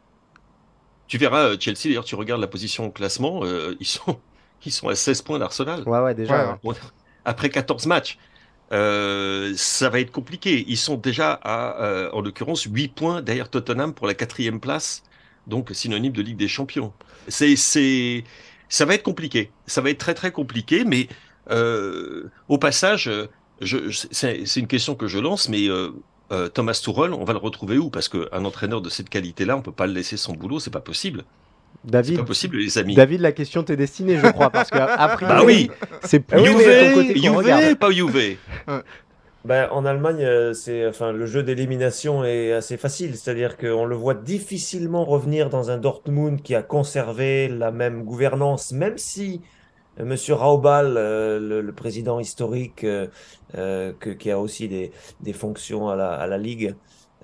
Tu verras euh, Chelsea, d'ailleurs, tu regardes la position au classement, euh, ils, sont, ils sont à 16 points d'Arsenal. Ouais, ouais, déjà. Ouais, ouais. Bon, Après 14 matchs. Euh, ça va être compliqué. Ils sont déjà à, euh, en l'occurrence, 8 points derrière Tottenham pour la quatrième place, donc synonyme de Ligue des Champions. C'est, c'est, ça va être compliqué. Ça va être très très compliqué, mais euh, au passage, je, je- c'est, c'est une question que je lance, mais euh, Thomas Tuchel, on va le retrouver où? Parce qu'un entraîneur de cette qualité-là, on peut pas le laisser sans boulot, c'est pas possible. David, pas possible, les amis. David, la question t'est destinée, je crois, parce qu'à a priori, Bah oui. c'est plus. Juve, pas Juve. Ben, en Allemagne, euh, c'est, enfin, le jeu d'élimination est assez facile, c'est-à-dire qu'on le voit difficilement revenir dans un Dortmund qui a conservé la même gouvernance, même si euh, Monsieur Raubal, euh, le, président historique, euh, euh, qui a aussi des, fonctions à la, Ligue,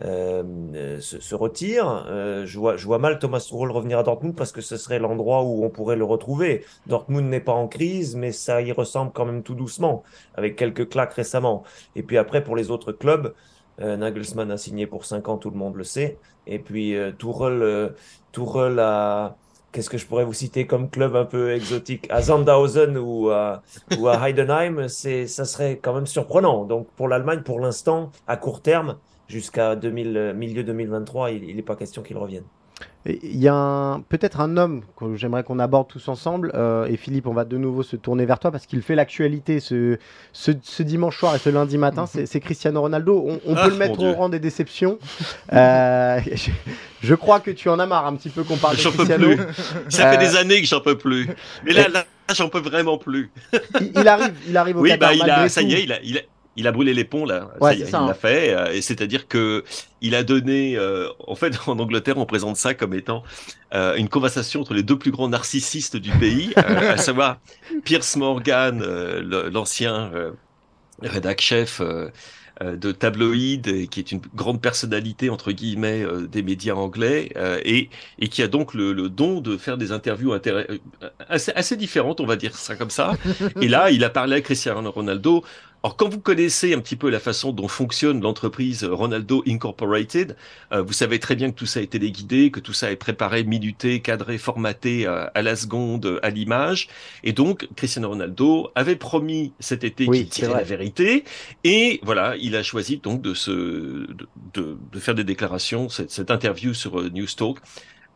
euh, euh, se, retire. Euh, je vois, mal Thomas Tuchel revenir à Dortmund parce que ce serait l'endroit où on pourrait le retrouver. Dortmund n'est pas en crise, mais ça y ressemble quand même tout doucement, avec quelques claques récemment. Et puis après, pour les autres clubs, euh, Nagelsmann a signé pour 5 ans, tout le monde le sait. Et puis euh, euh, Tuchel a... Qu'est-ce que je pourrais vous citer comme club un peu exotique? À Sandhausen ou à, ou à Heidenheim, c'est, ça serait quand même surprenant. Donc pour l'Allemagne, pour l'instant, à court terme, jusqu'à 2000, milieu 2023, il n'est pas question qu'il revienne. Il y a un- peut-être un homme que j'aimerais qu'on aborde tous ensemble. euh, et Philippe, on va de nouveau se tourner vers toi parce qu'il fait l'actualité ce, ce, ce dimanche soir et ce lundi matin. C'est c'est Cristiano Ronaldo. On, on Ah, peut le mettre Dieu. au rang des déceptions. Euh, je, je crois que tu en as marre un petit peu qu'on parle de J'en peux Cristiano. plus. Ça Euh, fait des années que j'en peux plus. Mais là, là, j'en peux vraiment plus. Il, il arrive, il arrive au Oui, Qatar bah, il malgré a, ça y est, il a, il a, il a brûlé les ponts là. Ouais, ça est, il hein. l'a fait. euh, Et c'est-à-dire que il a donné, euh, en fait, en Angleterre, on présente ça comme étant euh, une conversation entre les deux plus grands narcissistes du pays, à savoir Pierce Morgan, l'ancien rédac chef. de tabloïd, qui est une grande personnalité entre guillemets euh, des médias anglais, euh, et, et qui a donc le, le don de faire des interviews assez différentes, on va dire ça comme ça. Et là, il a parlé à Cristiano Ronaldo Alors, quand vous connaissez un petit peu la façon dont fonctionne l'entreprise Ronaldo Incorporated, euh, vous savez très bien que tout ça est téléguidé, que tout ça est préparé, minuté, cadré, formaté à, à la seconde, à l'image. Et donc, Cristiano Ronaldo avait promis cet été Oui, qu'il vrai. la vérité. Et voilà, il a choisi donc de, se, de, de, de faire des déclarations, cette, cette interview sur euh, News Talk.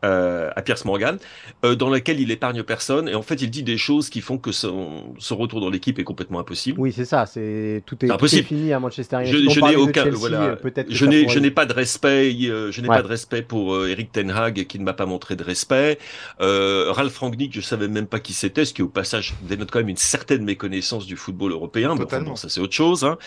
Euh, à Pierce Morgan, euh, dans laquelle il épargne personne et en fait il dit des choses qui font que son, son retour dans l'équipe est complètement impossible. Oui, c'est ça. C'est tout est, C'est tout est impossible. fini à Manchester Je, United. Je n'ai aucun, Chelsea, voilà, je n'ai, je n'ai pas de respect, euh, je n'ai Ouais. pas de respect pour euh, Eric Ten Hag qui ne m'a pas montré de respect. Euh, Ralph Rangnick, je savais même pas qui c'était, ce qui au passage dénote quand même une certaine méconnaissance du football européen. Mais enfin, Totalement. bon, ça c'est autre chose. Hein.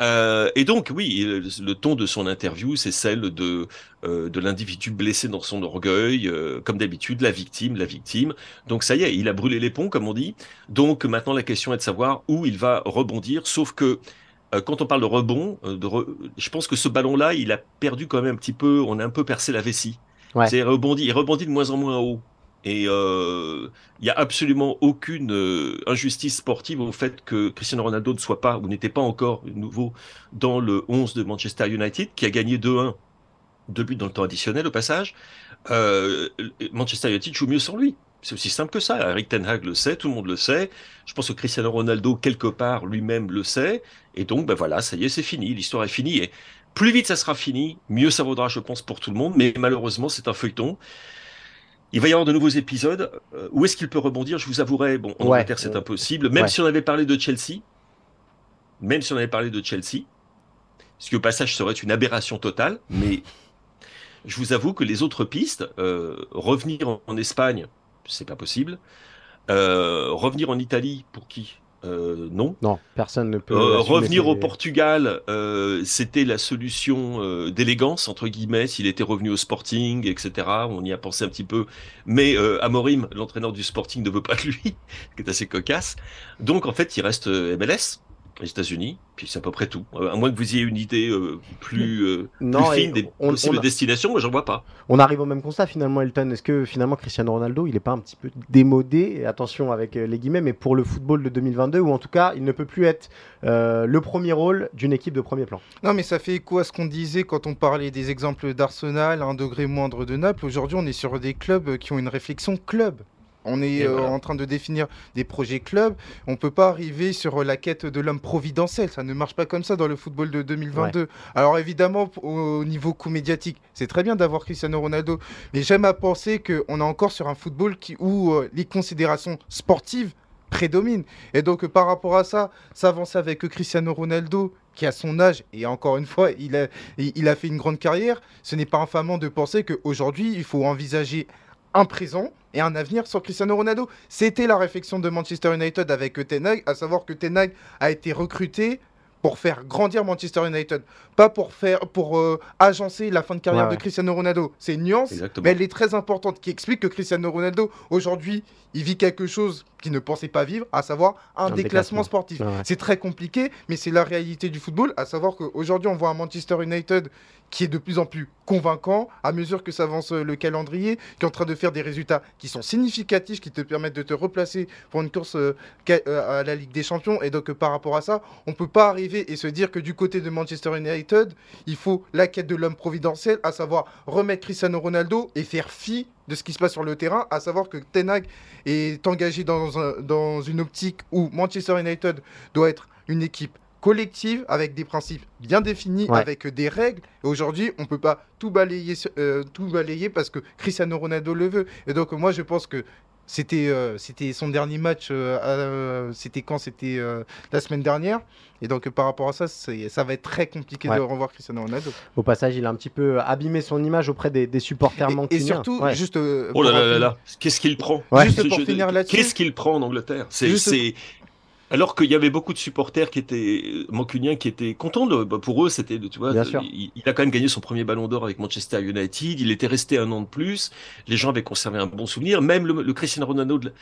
Euh, et donc oui, le, le ton de son interview, c'est celle de euh, de l'individu blessé dans son orgueil, euh, comme d'habitude, la victime, la victime. Donc ça y est, il a brûlé les ponts, comme on dit. Donc maintenant la question est de savoir où il va rebondir. Sauf que euh, quand on parle de rebond, euh, de re- je pense que ce ballon-là, il a perdu quand même un petit peu, on a un peu percé la vessie. Ouais. C'est rebondi, il rebondit de moins en moins haut. Et euh, il y a absolument aucune euh, injustice sportive au fait que Cristiano Ronaldo ne soit pas ou n'était pas encore nouveau dans le 11 de Manchester United, qui a gagné 2-1, deux buts dans le temps additionnel au passage. Euh, Manchester United joue mieux sans lui. C'est aussi simple que ça. Eric Ten Hag le sait, tout le monde le sait. Je pense que Cristiano Ronaldo, quelque part, lui-même le sait. Et donc, ben voilà, ça y est, c'est fini. L'histoire est finie. Et plus vite ça sera fini, mieux ça vaudra, je pense, pour tout le monde. Mais malheureusement, c'est un feuilleton. Il va y avoir de nouveaux épisodes. Euh, où est-ce qu'il peut rebondir? Je vous avouerai, bon, en Ouais. Angleterre, c'est impossible. Même Ouais. si on avait parlé de Chelsea, même si on avait parlé de Chelsea, ce qui au passage serait une aberration totale, mais je vous avoue que les autres pistes, euh, revenir en, en Espagne, c'est pas possible. Euh, revenir en Italie, pour qui? Euh, Non. Non, personne ne peut. Revenir au Portugal, c'était la solution d'élégance entre guillemets. S'il était revenu au Sporting, etc. On y a pensé un petit peu, mais Amorim, l'entraîneur du Sporting, ne veut pas de lui, ce qui est assez cocasse. Donc en fait, il reste MLS, les États-Unis, puis c'est à peu près tout. Euh, à moins que vous ayez une idée euh, plus, euh, Non, plus fine des on- possibles on a- destinations, moi j'en vois pas. On arrive au même constat finalement, Elton. Est-ce que finalement Cristiano Ronaldo, il n'est pas un petit peu démodé Et Attention avec les guillemets, mais pour le football de 2022, ou en tout cas, il ne peut plus être euh, le premier rôle d'une équipe de premier plan? Non, mais ça fait écho à ce qu'on disait quand on parlait des exemples d'Arsenal, un degré moindre de Naples. Aujourd'hui, on est sur des clubs qui ont une réflexion club. On est euh, voilà. en train de définir des projets clubs. On peut pas arriver sur la quête de l'homme providentiel. Ça ne marche pas comme ça dans le football de 2022. Alors évidemment, au niveau médiatique, c'est très bien d'avoir Cristiano Ronaldo. Mais j'aime à penser qu'on est encore sur un football qui, où euh, les considérations sportives prédominent. Et donc par rapport à ça, s'avancer avec Cristiano Ronaldo, qui a son âge, et encore une fois, il a, il a fait une grande carrière, ce n'est pas infamant de penser qu'aujourd'hui, il faut envisager un présent et un avenir sur Cristiano Ronaldo. C'était la réflexion de Manchester United avec Ten à savoir que Ten a été recruté pour faire grandir Manchester United, pas pour faire pour euh, agencer la fin de carrière Ouais, de. Cristiano Ronaldo. C'est une nuance, Exactement. mais elle est très importante, qui explique que Cristiano Ronaldo aujourd'hui, il vit quelque chose qu'il ne pensait pas vivre, à savoir un, Un déclassement, déclassement. sportif. Ouais. C'est très compliqué, mais c'est la réalité du football, à savoir qu'aujourd'hui, on voit un Manchester United qui est de plus en plus convaincant à mesure que s'avance euh, le calendrier, qui est en train de faire des résultats qui sont significatifs, qui te permettent de te replacer pour une course euh, à la Ligue des Champions. Et donc, par rapport à ça, on peut pas arriver et se dire que du côté de Manchester United, il faut la quête de l'homme providentiel, à savoir remettre Cristiano Ronaldo et faire fi de ce qui se passe sur le terrain, à savoir que Ten Hag est engagé dans, un- dans une optique où Manchester United doit être une équipe collective avec des principes bien définis, Ouais. avec des règles. Et aujourd'hui, on peut pas tout balayer, euh, tout balayer parce que Cristiano Ronaldo le veut. Et donc moi, je pense que c'était euh, c'était son dernier match. euh, à- c'était quand? C'était euh, la semaine dernière. Et donc par rapport à ça, ça va être très compliqué Ouais. de revoir Cristiano Ronaldo. Au passage, il a un petit peu abîmé son image auprès des, des supporters Et- Et, surtout, Ouais. juste euh, Oh là là là là, qu'est-ce qu'il prend? Ouais. Juste pour finir là-dessus. Qu'est-ce qu'il prend en Angleterre? C'est- alors qu'il y avait beaucoup de supporters qui étaient euh, mancuniens, qui étaient contents. De... bah, pour eux, c'était, tu vois, il a quand même gagné son premier Ballon d'Or avec Manchester United. Il était resté un an de plus. Les gens avaient conservé un bon souvenir. Même le, le Cristiano Ronaldo de,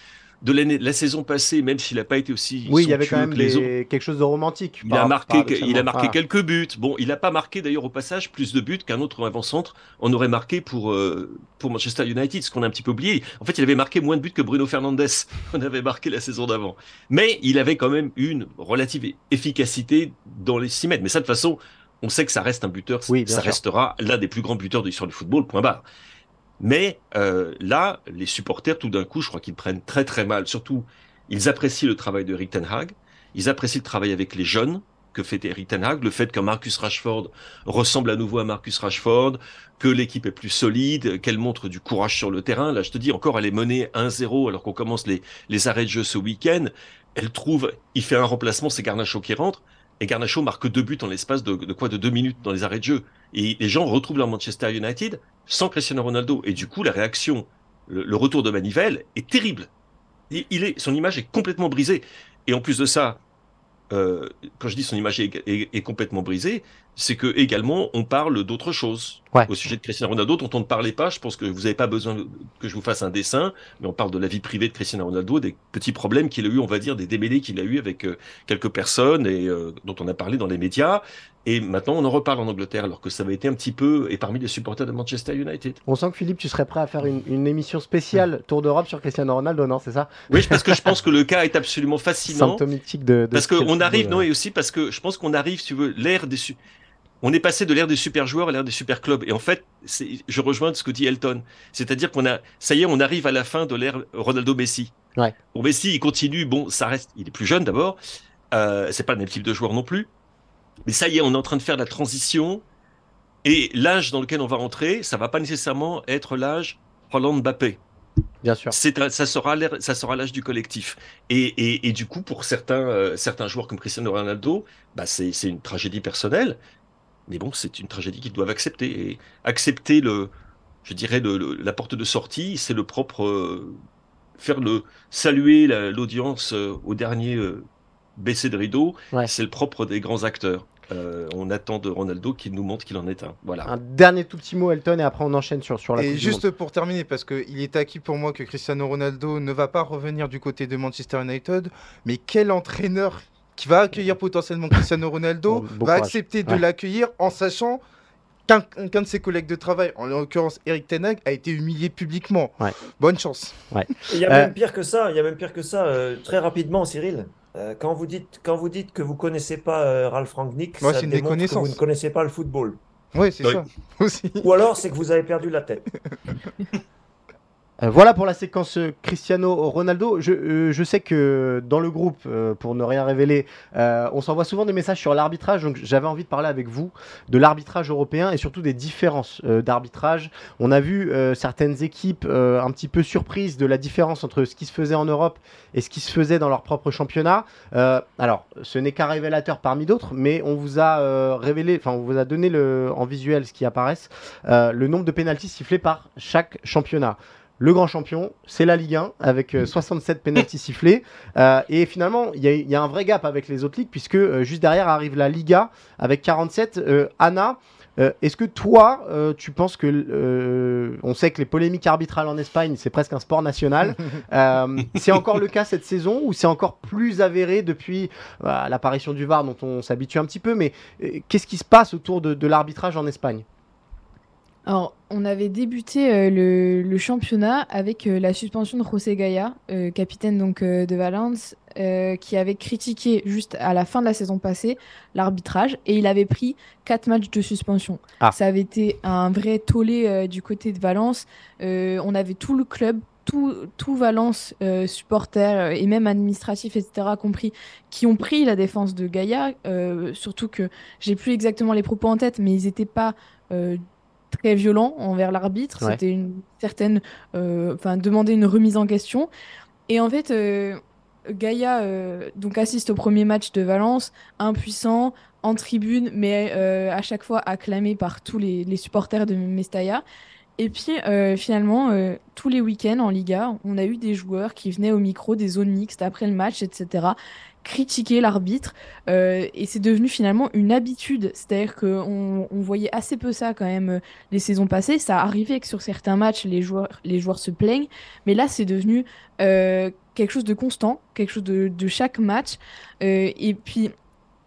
de l'année, la saison passée, même s'il n'a pas été aussi. Oui, il y avait quand même que les des- autres. quelque chose de romantique. Il par- a marqué, il a marqué Ah. quelques buts. Bon, il n'a pas marqué d'ailleurs au passage plus de buts qu'un autre avant-centre en aurait marqué pour euh, pour Manchester United, ce qu'on a un petit peu oublié. En fait, il avait marqué moins de buts que Bruno Fernandes. On avait marqué la saison d'avant. Mais il avait quand même une relative efficacité dans les 6 mètres. Mais ça, de toute façon, on sait que ça reste un buteur. Oui, ça sûr. restera l'un des plus grands buteurs de l'histoire du football. Point barre. Mais euh, là, les supporters, tout d'un coup, je crois qu'ils prennent très très mal. Surtout, ils apprécient le travail de Eric Ten Hag. Ils apprécient le travail avec les jeunes que fait Eric Ten Hag, le fait que Marcus Rashford ressemble à nouveau à Marcus Rashford, que l'équipe est plus solide, qu'elle montre du courage sur le terrain. Là, je te dis encore, elle est menée 1-0 alors qu'on commence les, les arrêts de jeu ce week-end. Elle trouve, il fait un remplacement, c'est Garnacho qui rentre. Et Garnacho marque deux buts en l'espace de, de quoi de deux minutes dans les arrêts de jeu. Et les gens retrouvent leur Manchester United sans Cristiano Ronaldo. Et du coup, la réaction, le, le retour de Manivelle est terrible. Il, il est, son image est complètement brisée. Et en plus de ça, euh, quand je dis son image est, est- est complètement brisée, c'est que également on parle d'autre chose Ouais. au sujet de Cristiano Ronaldo dont on ne parlait pas. Je pense que vous n'avez pas besoin que je vous fasse un dessin, mais on parle de la vie privée de Cristiano Ronaldo, des petits problèmes qu'il a eu, on va dire, des démêlés qu'il a eu avec euh, quelques personnes et euh, dont on a parlé dans les médias. Et maintenant on en reparle en Angleterre, alors que ça avait été un petit peu et parmi les supporters de Manchester United. On sent que Philippe, tu serais prêt à faire une, une émission spéciale Tour d'Europe sur Cristiano Ronaldo, non C'est ça? Oui, parce que je pense que le cas est absolument fascinant. Symptomatique de. de Parce qu'on arrive, football, non, et aussi parce que je pense qu'on arrive, si tu veux, l'ère des. su- On est passé de l'ère des super joueurs à l'ère des super clubs. Et en fait, je rejoins ce que dit Elton. C'est-à-dire qu'on a, ça y est, on arrive à la fin de l'ère Ronaldo-Messi. Ouais. Bon, Messi, il continue. Bon, ça reste, il est plus jeune d'abord. Euh, c'est pas le même type de joueur non plus. Mais ça y est, on est en train de faire la transition. Et l'âge dans lequel on va rentrer, ça va pas nécessairement être l'âge Hollande-Mbappé. Bien sûr. C'est ça sera l'ère- ça sera l'âge du collectif. Et, et, et du coup, pour certains, euh, certains joueurs comme Cristiano Ronaldo, bah c'est c'est une tragédie personnelle. Mais bon, c'est une tragédie qu'ils doivent accepter. Et accepter le, je dirais, le, le- la porte de sortie, c'est le propre, euh, faire le, saluer la- l'audience euh, au dernier baisser de rideau, Ouais. c'est le propre des grands acteurs. Euh, on attend de Ronaldo qu'il nous montre qu'il en est un. Voilà. Un dernier tout petit mot, Elton, et après on enchaîne sur, sur la Et juste pour terminer, parce qu'il est acquis pour moi que Cristiano Ronaldo ne va pas revenir du côté de Manchester United, mais quel entraîneur qui va accueillir potentiellement Cristiano Ronaldo Bon, bon va courage. accepter de Ouais. l'accueillir en sachant qu'un de ses collègues de travail, en l'occurrence Eric Ten Hag, a été humilié publiquement. Ouais. Bonne chance. Il y a Euh, même pire que ça, il y a même pire que ça. euh, très rapidement, Cyril, euh, quand vous dites quand vous dites que vous connaissez pas euh, Ralph Rangnick, Moi, ça démontre que vous ne connaissez pas le football. Oui, c'est Oui. ça. Aussi. Ou alors c'est que vous avez perdu la tête. Euh, voilà pour la séquence euh, Cristiano Ronaldo. Je, euh, je sais que dans le groupe, euh, pour ne rien révéler, euh, on s'envoie souvent des messages sur l'arbitrage. Donc j'avais envie de parler avec vous de l'arbitrage européen et surtout des différences d'arbitrage. On a vu certaines équipes un petit peu surprises de la différence entre ce qui se faisait en Europe et ce qui se faisait dans leur propre championnat. Alors, ce n'est qu'un révélateur parmi d'autres, mais on vous a révélé, enfin on vous a donné le, en visuel ce qui apparaissent, le nombre de pénalties sifflés par chaque championnat. Le grand champion, c'est la Ligue 1 avec euh, 67 pénalties sifflés. Euh, et finalement, il y, a- il y a un vrai gap avec les autres ligues puisque euh, juste derrière arrive la Liga avec 47. Euh, Anna, euh, est-ce que toi, euh, tu penses que euh, on sait que les polémiques arbitrales en Espagne, c'est presque un sport national. Euh, c'est encore le cas cette saison ou c'est encore plus avéré depuis euh, l'apparition du VAR dont on s'habitue un petit peu? Mais euh, qu'est-ce qui se passe autour de, de l'arbitrage en Espagne? Alors, on avait débuté euh, le, le championnat avec euh, la suspension de José Gaya, euh, capitaine donc de Valence, qui avait critiqué juste à la fin de la saison passée l'arbitrage et il avait pris quatre matchs de suspension. Ah. Ça avait été un vrai tollé du côté de Valence. On avait tout le club. Tout, tout Valence, euh, supporters et même administratifs, etc., compris, qui ont pris la défense de Gaïa. euh, surtout que j'ai plus exactement les propos en tête, mais ils n'étaient pas euh, très violent envers l'arbitre. Ouais. C'était une certaine, euh, enfin, demander une remise en question. Et en fait, euh, Gaïa euh, donc assiste au premier match de Valence, impuissant, en tribune, mais euh, à chaque fois acclamé par tous les, les supporters de Mestalla. Et puis euh, finalement, tous les week-ends en Liga, on a eu des joueurs qui venaient au micro des zones mixtes après le match, etc., critiquer l'arbitre. Euh, et c'est devenu finalement une habitude. C'est-à-dire qu'on on voyait assez peu ça quand même euh, les saisons passées. Ça arrivait que sur certains matchs, les joueurs, les joueurs se plaignent. Mais là, c'est devenu euh, quelque chose de constant, quelque chose de, de chaque match. Et puis,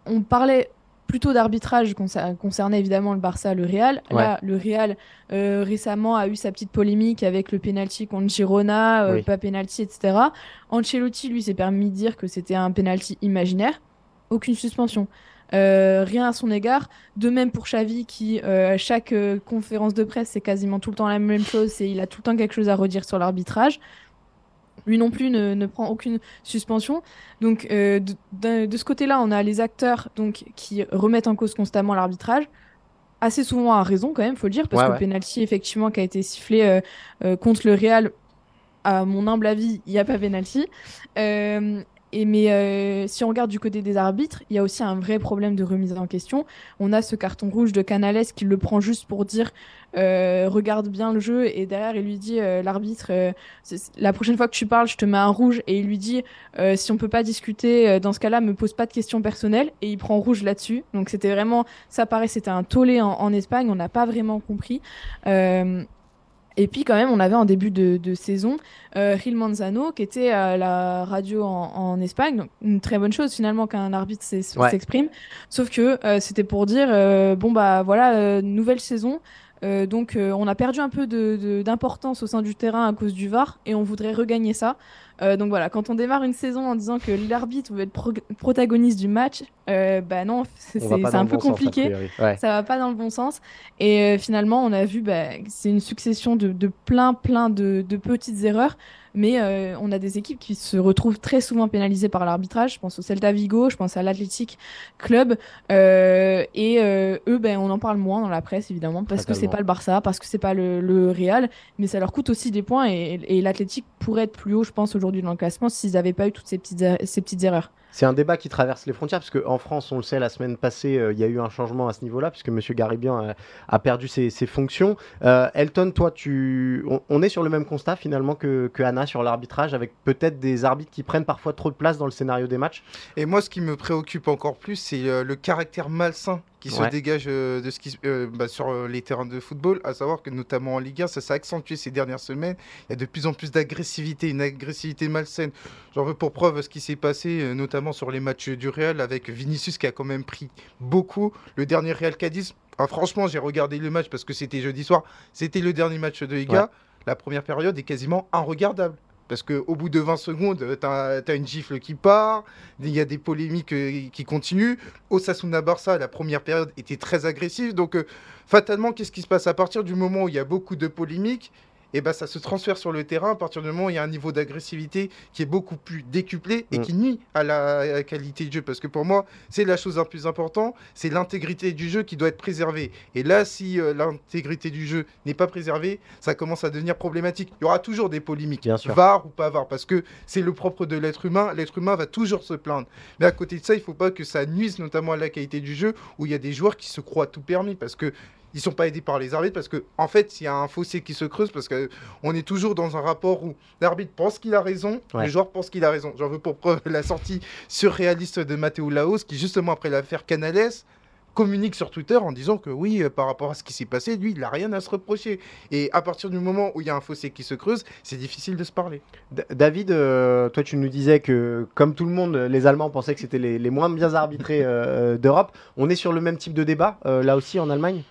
on parlait plutôt d'arbitrage concernant évidemment le Barça, le Real. Là, le Real euh, récemment a eu sa petite polémique avec le penalty contre Girona, euh, pas penalty, etc. Ancelotti, lui, s'est permis de dire que c'était un penalty imaginaire. Aucune suspension. Euh, rien à son égard. De même pour Xavi, qui, à chaque conférence de presse, c'est quasiment tout le temps la même chose, et il a tout le temps quelque chose à redire sur l'arbitrage. Lui non plus ne, prend aucune suspension. Donc euh, de, ce côté-là, on a les acteurs donc qui remettent en cause constamment l'arbitrage. Assez souvent à raison quand même, faut le dire, parce que le penalty effectivement qui a été sifflé euh, euh, contre le Real, à mon humble avis, il n'y a pas penalty. Et mais si on regarde du côté des arbitres, il y a aussi un vrai problème de remise en question. On a ce carton rouge de Canales qui le prend juste pour dire euh, regarde bien le jeu et derrière il lui dit euh, l'arbitre euh, la prochaine fois que tu parles je te mets un rouge et il lui dit si on peut pas discuter dans ce cas-là me pose pas de questions personnelles et il prend rouge là-dessus donc c'était vraiment ça paraît c'était un tollé en, Espagne on n'a pas vraiment compris et puis quand même, on avait en début de, saison euh, Gil Manzano qui était à la radio en, Espagne. Donc une très bonne chose finalement qu'un arbitre s'exprime. Sauf que c'était pour dire bon bah voilà nouvelle saison. Euh, donc euh, on a perdu un peu d'importance au sein du terrain à cause du VAR et on voudrait regagner ça. Euh, donc voilà, quand on démarre une saison en disant que l'arbitre veut être protagoniste du match, bah non, c'est un peu compliqué. Ça va pas dans le bon sens. Et finalement, on a vu, bah, c'est une succession de, plein, plein de, petites erreurs mais euh, on a des équipes qui se retrouvent très souvent pénalisées par l'arbitrage. Je pense au Celta Vigo, je pense à l'Athletic Club, euh, et euh, eux, ben, on en parle moins dans la presse évidemment parce que c'est pas le Barça, parce que c'est pas le, le, Real, mais ça leur coûte aussi des points et, et l'Athletic pourrait être plus haut, je pense, aujourd'hui dans le classement s'ils n'avaient pas eu toutes ces petites, ces petites erreurs. C'est un débat qui traverse les frontières, parce qu'en France, on le sait, la semaine passée, euh, il y a eu un changement à ce niveau-là, puisque M. Garibian a, perdu ses, fonctions. Euh, Elton, toi, tu... On, est sur le même constat finalement que, Anna sur l'arbitrage, avec peut-être des arbitres qui prennent parfois trop de place dans le scénario des matchs? Et moi, ce qui me préoccupe encore plus, c'est euh, le caractère malsain qui se dégage euh, de ce qui, euh, bah, sur euh, les terrains de football, à savoir que notamment en Ligue 1, ça s'est accentué ces dernières semaines. Il y a de plus en plus d'agressivité, une agressivité malsaine. J'en veux pour preuve ce qui s'est passé, notamment sur les matchs du Real, avec Vinicius qui a quand même pris beaucoup. Le dernier Real Cadiz, franchement, j'ai regardé le match parce que c'était jeudi soir, c'était le dernier match de Liga. La première période est quasiment regardable parce qu'au bout de 20 secondes, tu as, une gifle qui part, il y a des polémiques euh, qui continuent. Osasuna Barça, la première période était très agressive. Donc, euh, fatalement, qu'est-ce qui se passe? À partir du moment où il y a beaucoup de polémiques et ben ça se transfère sur le terrain à partir du moment où il y a un niveau d'agressivité qui est beaucoup plus décuplé et mm. qui nuit à la, qualité du jeu. Parce que pour moi, c'est la chose la plus importante, c'est l'intégrité du jeu qui doit être préservée. Et là, si euh, l'intégrité du jeu n'est pas préservée, ça commence à devenir problématique. Il y aura toujours des polémiques, Bien sûr. var ou pas var, parce que c'est le propre de l'être humain. L'être humain va toujours se plaindre. Mais à côté de ça, il ne faut pas que ça nuise notamment à la qualité du jeu, où il y a des joueurs qui se croient tout permis, parce que ils sont pas aidés par les arbitres parce que en fait il y a un fossé qui se creuse parce que on est toujours dans un rapport où l'arbitre pense qu'il a raison, le joueur pense qu'il a raison. J'en veux pour preuve la sortie surréaliste de Matteo Laos qui justement après l'affaire Canales communique sur Twitter en disant que oui, euh, par rapport à ce qui s'est passé, lui, il n'a rien à se reprocher. Et à partir du moment où il y a un fossé qui se creuse, c'est difficile de se parler. David, euh, toi, tu nous disais que, comme tout le monde, les Allemands pensaient que c'était les, moins bien arbitrés euh, d'Europe. On est sur le même type de débat, là aussi, en Allemagne?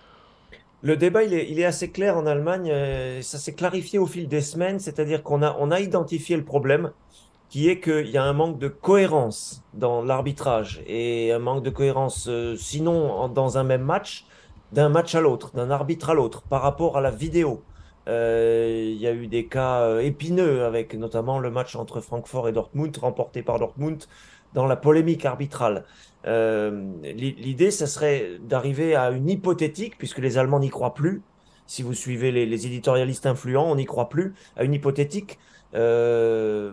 Le débat, il est, assez clair en Allemagne. Euh, ça s'est clarifié au fil des semaines, c'est-à-dire qu'on a, on a identifié le problème, qui est qu'il y a un manque de cohérence dans l'arbitrage et un manque de cohérence, euh, sinon dans un même match, d'un match à l'autre, d'un arbitre à l'autre, par rapport à la vidéo. Euh, il y a eu des cas épineux avec notamment le match entre Francfort et Dortmund, remporté par Dortmund dans la polémique arbitrale. Euh, l'idée, ce serait d'arriver à une hypothétique, puisque les Allemands n'y croient plus. Si vous suivez les, éditorialistes influents, on n'y croit plus à une hypothétique. Euh,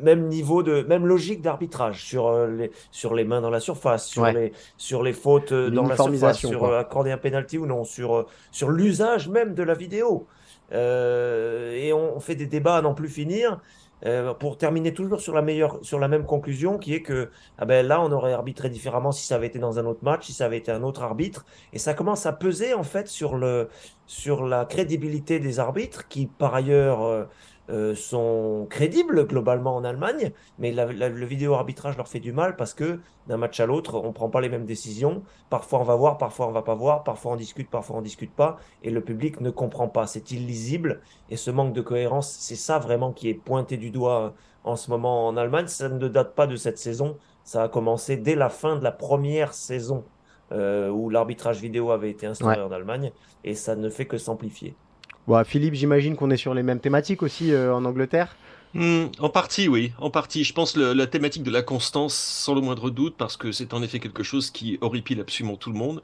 même niveau de même logique d'arbitrage sur euh, les sur les mains dans la surface sur les sur les fautes dans la surface sur accorder un penalty ou non sur sur l'usage même de la vidéo et on, fait des débats à n'en plus finir euh, pour terminer toujours sur la meilleure, sur la même conclusion, qui est que ah ben là, on aurait arbitré différemment si ça avait été dans un autre match, si ça avait été un autre arbitre, et ça commence à peser en fait sur le, sur la crédibilité des arbitres, qui par ailleurs, euh, euh, sont crédibles globalement en Allemagne, mais le vidéo arbitrage leur fait du mal parce que d'un match à l'autre, on ne prend pas les mêmes décisions. Parfois on va voir, parfois on va pas voir, parfois on discute, parfois on discute pas, et le public ne comprend pas. C'est illisible et ce manque de cohérence, c'est ça vraiment qui est pointé du doigt en ce moment en Allemagne. Ça ne date pas de cette saison, ça a commencé dès la fin de la première saison euh, où l'arbitrage vidéo avait été instauré en Allemagne, et ça ne fait que s'amplifier. Bon, Philippe, j'imagine qu'on est sur les mêmes thématiques aussi euh, en Angleterre. Hmm, en partie, oui, en partie. Je pense la thématique de la constance, sans le moindre doute, parce que c'est en effet quelque chose qui horripile absolument tout le monde.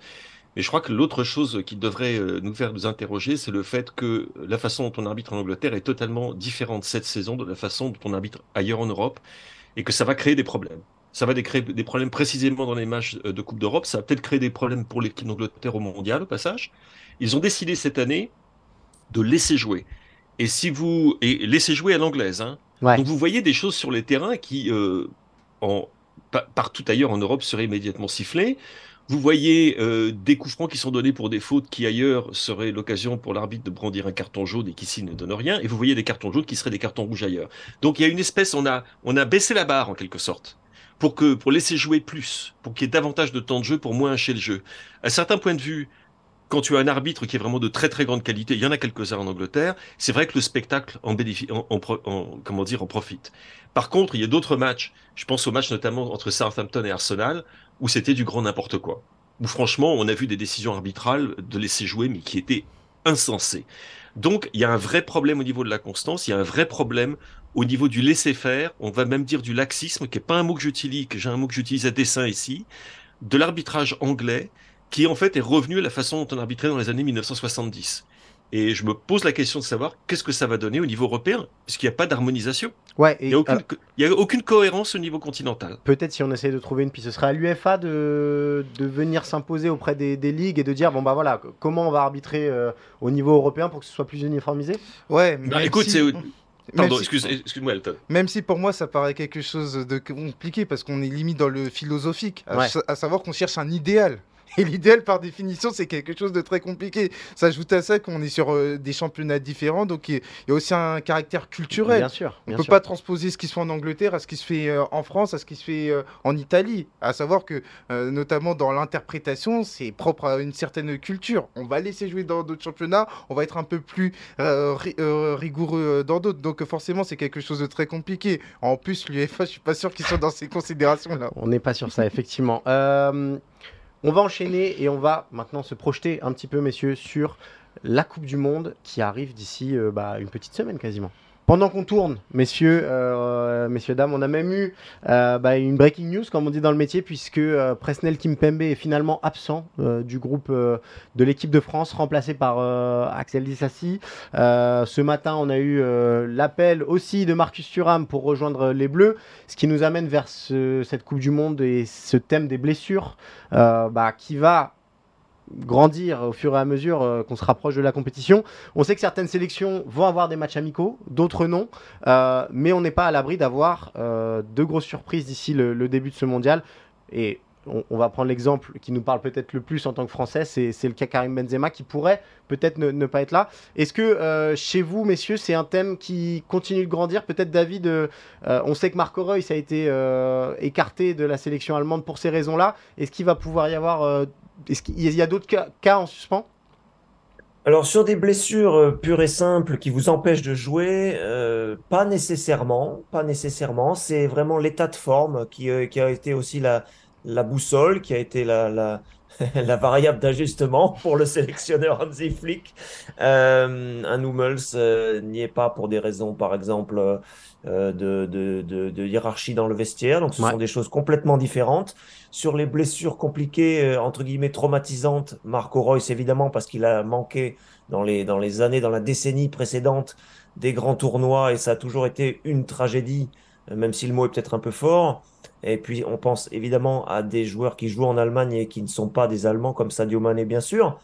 Mais je crois que l'autre chose qui devrait euh, nous faire nous interroger, c'est le fait que la façon dont on arbitre en Angleterre est totalement différente cette saison de la façon dont on arbitre ailleurs en Europe, et que ça va créer des problèmes. Ça va créer des problèmes précisément dans les matchs euh, de Coupe d'Europe. Ça va peut-être créer des problèmes pour l'équipe d'Angleterre au mondial, au passage. Ils ont décidé cette année de laisser jouer. Et si vous et laisser jouer à l'anglaise, hein. donc vous voyez des choses sur les terrains qui, euh, en, partout ailleurs en Europe, seraient immédiatement sifflées. Vous voyez euh, des coups francs qui sont donnés pour des fautes qui ailleurs seraient l'occasion pour l'arbitre de brandir un carton jaune et qui ici ne donne rien. Et vous voyez des cartons jaunes qui seraient des cartons rouges ailleurs. Donc il y a une espèce, on a, on a baissé la barre en quelque sorte pour que pour laisser jouer plus, pour qu'il y ait davantage de temps de jeu, pour moins hacher le jeu. À certains points de vue, quand tu as un arbitre qui est vraiment de très très grande qualité, il y en a quelques-uns en Angleterre, c'est vrai que le spectacle en, bénéficie, en, comment dire, en profite. Par contre, il y a d'autres matchs, je pense au match notamment entre Southampton et Arsenal, où c'était du grand n'importe quoi. Où franchement, on a vu des décisions arbitrales de laisser jouer, mais qui étaient insensées. Donc, il y a un vrai problème au niveau de la constance, il y a un vrai problème au niveau du laisser-faire, on va même dire du laxisme, qui n'est pas un mot que j'utilise, que j'ai un mot que j'utilise à dessein ici, de l'arbitrage anglais, qui en fait est revenu à la façon dont on arbitrait dans les années 1970. Et je me pose la question de savoir qu'est-ce que ça va donner au niveau européen, puisqu'il n'y a pas d'harmonisation. Ouais, il n'y a, a, aucune cohérence au niveau continental. Peut-être si on essaie de trouver une piste, ce serait à l'UFA de, de venir s'imposer auprès des, des, ligues et de dire bon bah voilà, comment on va arbitrer euh, au niveau européen pour que ce soit plus uniformisé? Ouais, bah, écoute, c'est Pardon, excuse-moi, Elton. Même si pour moi ça paraît quelque chose de compliqué parce qu'on est limite dans le philosophique, à savoir qu'on cherche un idéal. Et l'idéal, par définition, c'est quelque chose de très compliqué. S'ajoute à ça qu'on est sur euh, des championnats différents, donc il y, a aussi un caractère culturel. Bien sûr. on ne peut pas transposer ce qui se fait en Angleterre à ce qui se fait euh, en France, à ce qui se fait euh, en Italie. À savoir que, notamment dans l'interprétation, c'est propre à une certaine culture. On va laisser jouer dans d'autres championnats, on va être un peu plus rigoureux dans d'autres. Donc forcément, c'est quelque chose de très compliqué. En plus, l'UEFA, je suis pas sûr qu'ils soient dans ces considérations-là. On n'est pas sur ça, effectivement. On va enchaîner et on va maintenant se projeter un petit peu, messieurs, sur la Coupe du Monde qui arrive d'ici euh, bah, une petite semaine quasiment. Pendant qu'on tourne, messieurs, euh, messieurs, dames, on a même eu euh, bah, une breaking news, comme on dit dans le métier, puisque euh, Presnel Kimpembe est finalement absent du groupe de l'équipe de France, remplacé par Axel Dissassi. ce matin, on a eu l'appel aussi de Marcus Thuram pour rejoindre les Bleus, ce qui nous amène vers cette Coupe du Monde et ce thème des blessures, bah, qui va grandir au fur et à mesure euh, qu'on se rapproche de la compétition. On sait que certaines sélections vont avoir des matchs amicaux, d'autres non, euh, mais on n'est pas à l'abri d'avoir euh, de grosses surprises d'ici le, début de ce mondial. Et on, va prendre l'exemple qui nous parle peut-être le plus en tant que Français, c'est le cas Karim Benzema qui pourrait peut-être ne, pas être là. Est-ce que chez vous, messieurs, c'est un thème qui continue de grandir? Peut-être David, on sait que Marco Reus a été écarté de la sélection allemande pour ces raisons-là. Est-ce qu'il va pouvoir y avoir est-ce qu'il y a d'autres cas, en suspens? Alors sur des blessures euh, pures et simples qui vous empêchent de jouer, euh, pas nécessairement, pas nécessairement. C'est vraiment l'état de forme qui, euh, qui, a été aussi la, la boussole, qui a été la, la, la variable d'ajustement pour le sélectionneur Hansi Flick. Euh, un Hummels n'y est pas pour des raisons, par exemple, de, de, de, de, hiérarchie dans le vestiaire. Donc ce sont des choses complètement différentes. Sur les blessures compliquées, euh, entre guillemets traumatisantes, Marco Reus évidemment parce qu'il a manqué dans les, dans les années, dans la décennie précédente des grands tournois et ça a toujours été une tragédie, euh, même si le mot est peut-être un peu fort. Et puis on pense évidemment à des joueurs qui jouent en Allemagne et qui ne sont pas des Allemands comme Sadio Mané bien sûr.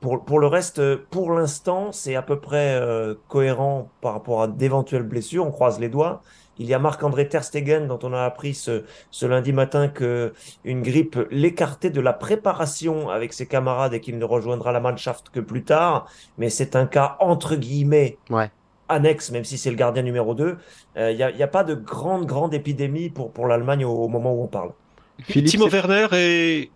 Pour, pour le reste, pour l'instant, c'est à peu près euh, cohérent par rapport à d'éventuelles blessures. On croise les doigts. Il y a Marc-André Terstegen dont on a appris ce, ce lundi matin que une grippe l'écartait de la préparation avec ses camarades et qu'il ne rejoindra la Mannschaft que plus tard. Mais c'est un cas entre guillemets ouais. annexe, même si c'est le gardien numéro 2. Il n'y a, y a, pas de grande, grande épidémie pour, pour l'Allemagne au, au, moment où on parle. Philippe, Timo Werner est...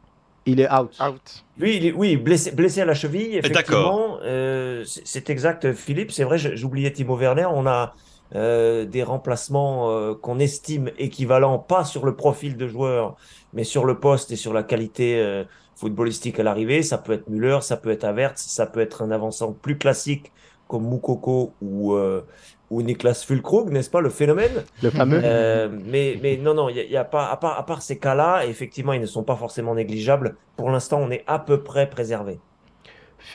Il est out. out. Lui, il est, oui, blessé, blessé à la cheville, effectivement. Euh, c'est exact, Philippe. C'est vrai, j'oubliais Timo Werner. On a euh, des remplacements euh, qu'on estime équivalents, pas sur le profil de joueur, mais sur le poste et sur la qualité euh, footballistique à l'arrivée. Ça peut être Müller, ça peut être Avertz, ça peut être un avançant plus classique comme Moukoko ou, euh, ou Niklas Fulkrug, n'est-ce pas, le phénomène? Le fameux. Euh, mais, mais non, non, il y, a pas, à part, à part ces cas-là, effectivement, ils ne sont pas forcément négligeables. Pour l'instant, on est à peu près préservé.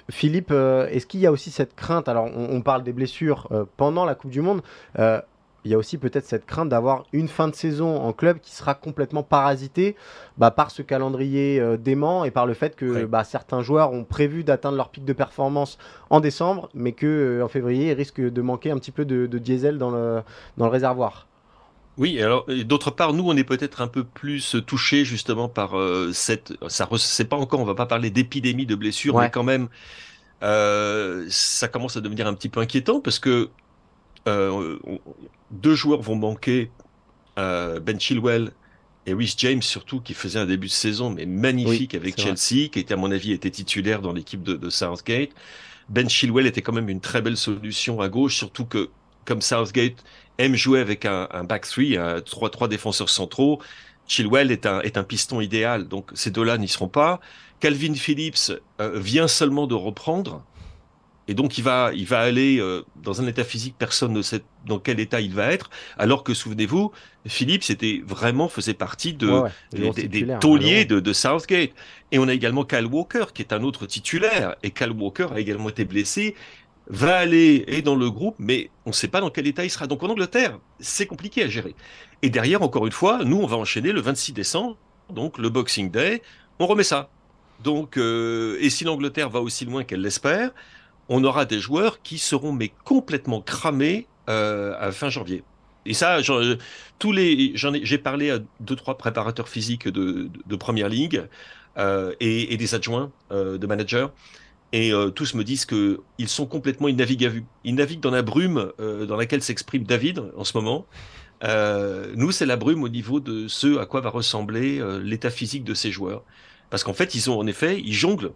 Philippe, euh, est-ce qu'il y a aussi cette crainte Alors, on, on parle des blessures euh, pendant la Coupe du Monde. Euh, il y a aussi peut-être cette crainte d'avoir une fin de saison en club qui sera complètement parasitée bah, par ce calendrier dément et par le fait que bah, certains joueurs ont prévu d'atteindre leur pic de performance en décembre, mais que euh, en février, ils risquent de manquer un petit peu de, de diesel dans le, dans le réservoir? Oui, alors d'autre part, nous, on est peut-être un peu plus touchés justement par euh, cette. Ça, c'est pas encore, on va pas parler d'épidémie de blessures, Ouais. mais quand même, euh, ça commence à devenir un petit peu inquiétant parce que euh, on- deux joueurs vont manquer, Ben Chilwell et Rhys James surtout, qui faisait un début de saison mais magnifique Oui, avec vrai. Chelsea, qui était à mon avis était titulaire dans l'équipe de, de Southgate. Ben Chilwell était quand même une très belle solution à gauche, surtout que comme Southgate aime jouer avec un, un back three, un 3-3 défenseurs centraux. Chilwell est un, est un piston idéal, donc ces deux-là n'y seront pas. Calvin Phillips euh, vient seulement de reprendre, et donc il va, il va aller euh, dans un état physique, personne ne sait dans quel état il va être, alors que souvenez-vous, Phillips était vraiment faisait partie de, Ouais, ouais, des, tauliers alors. de, de Southgate. Et on a également Kyle Walker, qui est un autre titulaire, et Kyle Walker a également été blessé va aller et dans le groupe, mais on ne sait pas dans quel état il sera. Donc en Angleterre, c'est compliqué à gérer. Et derrière, encore une fois, nous, on va enchaîner le 26 décembre, donc le Boxing Day, on remet ça. Donc, euh, et si l'Angleterre va aussi loin qu'elle l'espère, on aura des joueurs qui seront mais complètement cramés euh, à fin janvier. Et ça, tous les, j'ai parlé à deux trois préparateurs physiques de, de, de première ligue euh, et, et des adjoints de managers. Et euh, tous me disent que ils sont complètement, ils naviguent à vue. Ils naviguent dans la brume euh, dans laquelle s'exprime David en ce moment. Euh, nous, c'est la brume au niveau de ce à quoi va ressembler l'état physique de ces joueurs. Parce qu'en fait, ils ont en effet, ils jonglent.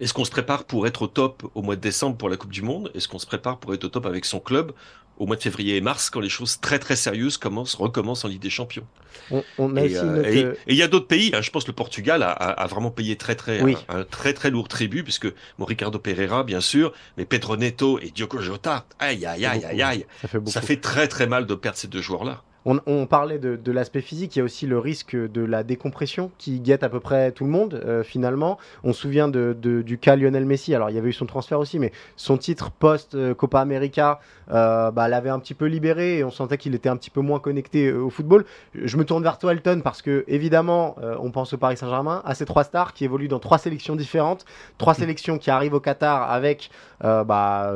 Est-ce qu'on se prépare pour être au top au mois de décembre pour la Coupe du Monde? Est-ce qu'on se prépare pour être au top avec son club? Au mois de février et mars quand les choses très très sérieuses commencent, recommencent en Ligue des Champions On, on a et aussi euh, notre- et- et il y a d'autres pays, hein, je pense que le Portugal a, a- a vraiment payé très très Oui. un, un très très lourd tribut, puisque bon, Ricardo Pereira bien sûr, mais Pedro Neto et Diogo Jota, aïe aïe aïe aïe aïe, Ça fait ça fait très très mal de perdre ces deux joueurs-là. On, on parlait de, de l'aspect physique, il y a aussi le risque de la décompression qui guette à peu près tout le monde euh, finalement. On se souvient de, de- du cas Lionel Messi, alors il y avait eu son transfert aussi, mais son titre post-Copa América euh, bah, l'avait un petit peu libéré et on sentait qu'il était un petit peu moins connecté euh, au football. Je me tourne vers toi Elton parce que évidemment on pense au Paris Saint-Germain, à ces trois stars qui évoluent dans trois sélections différentes, trois sélections qui arrivent au Qatar avec bah,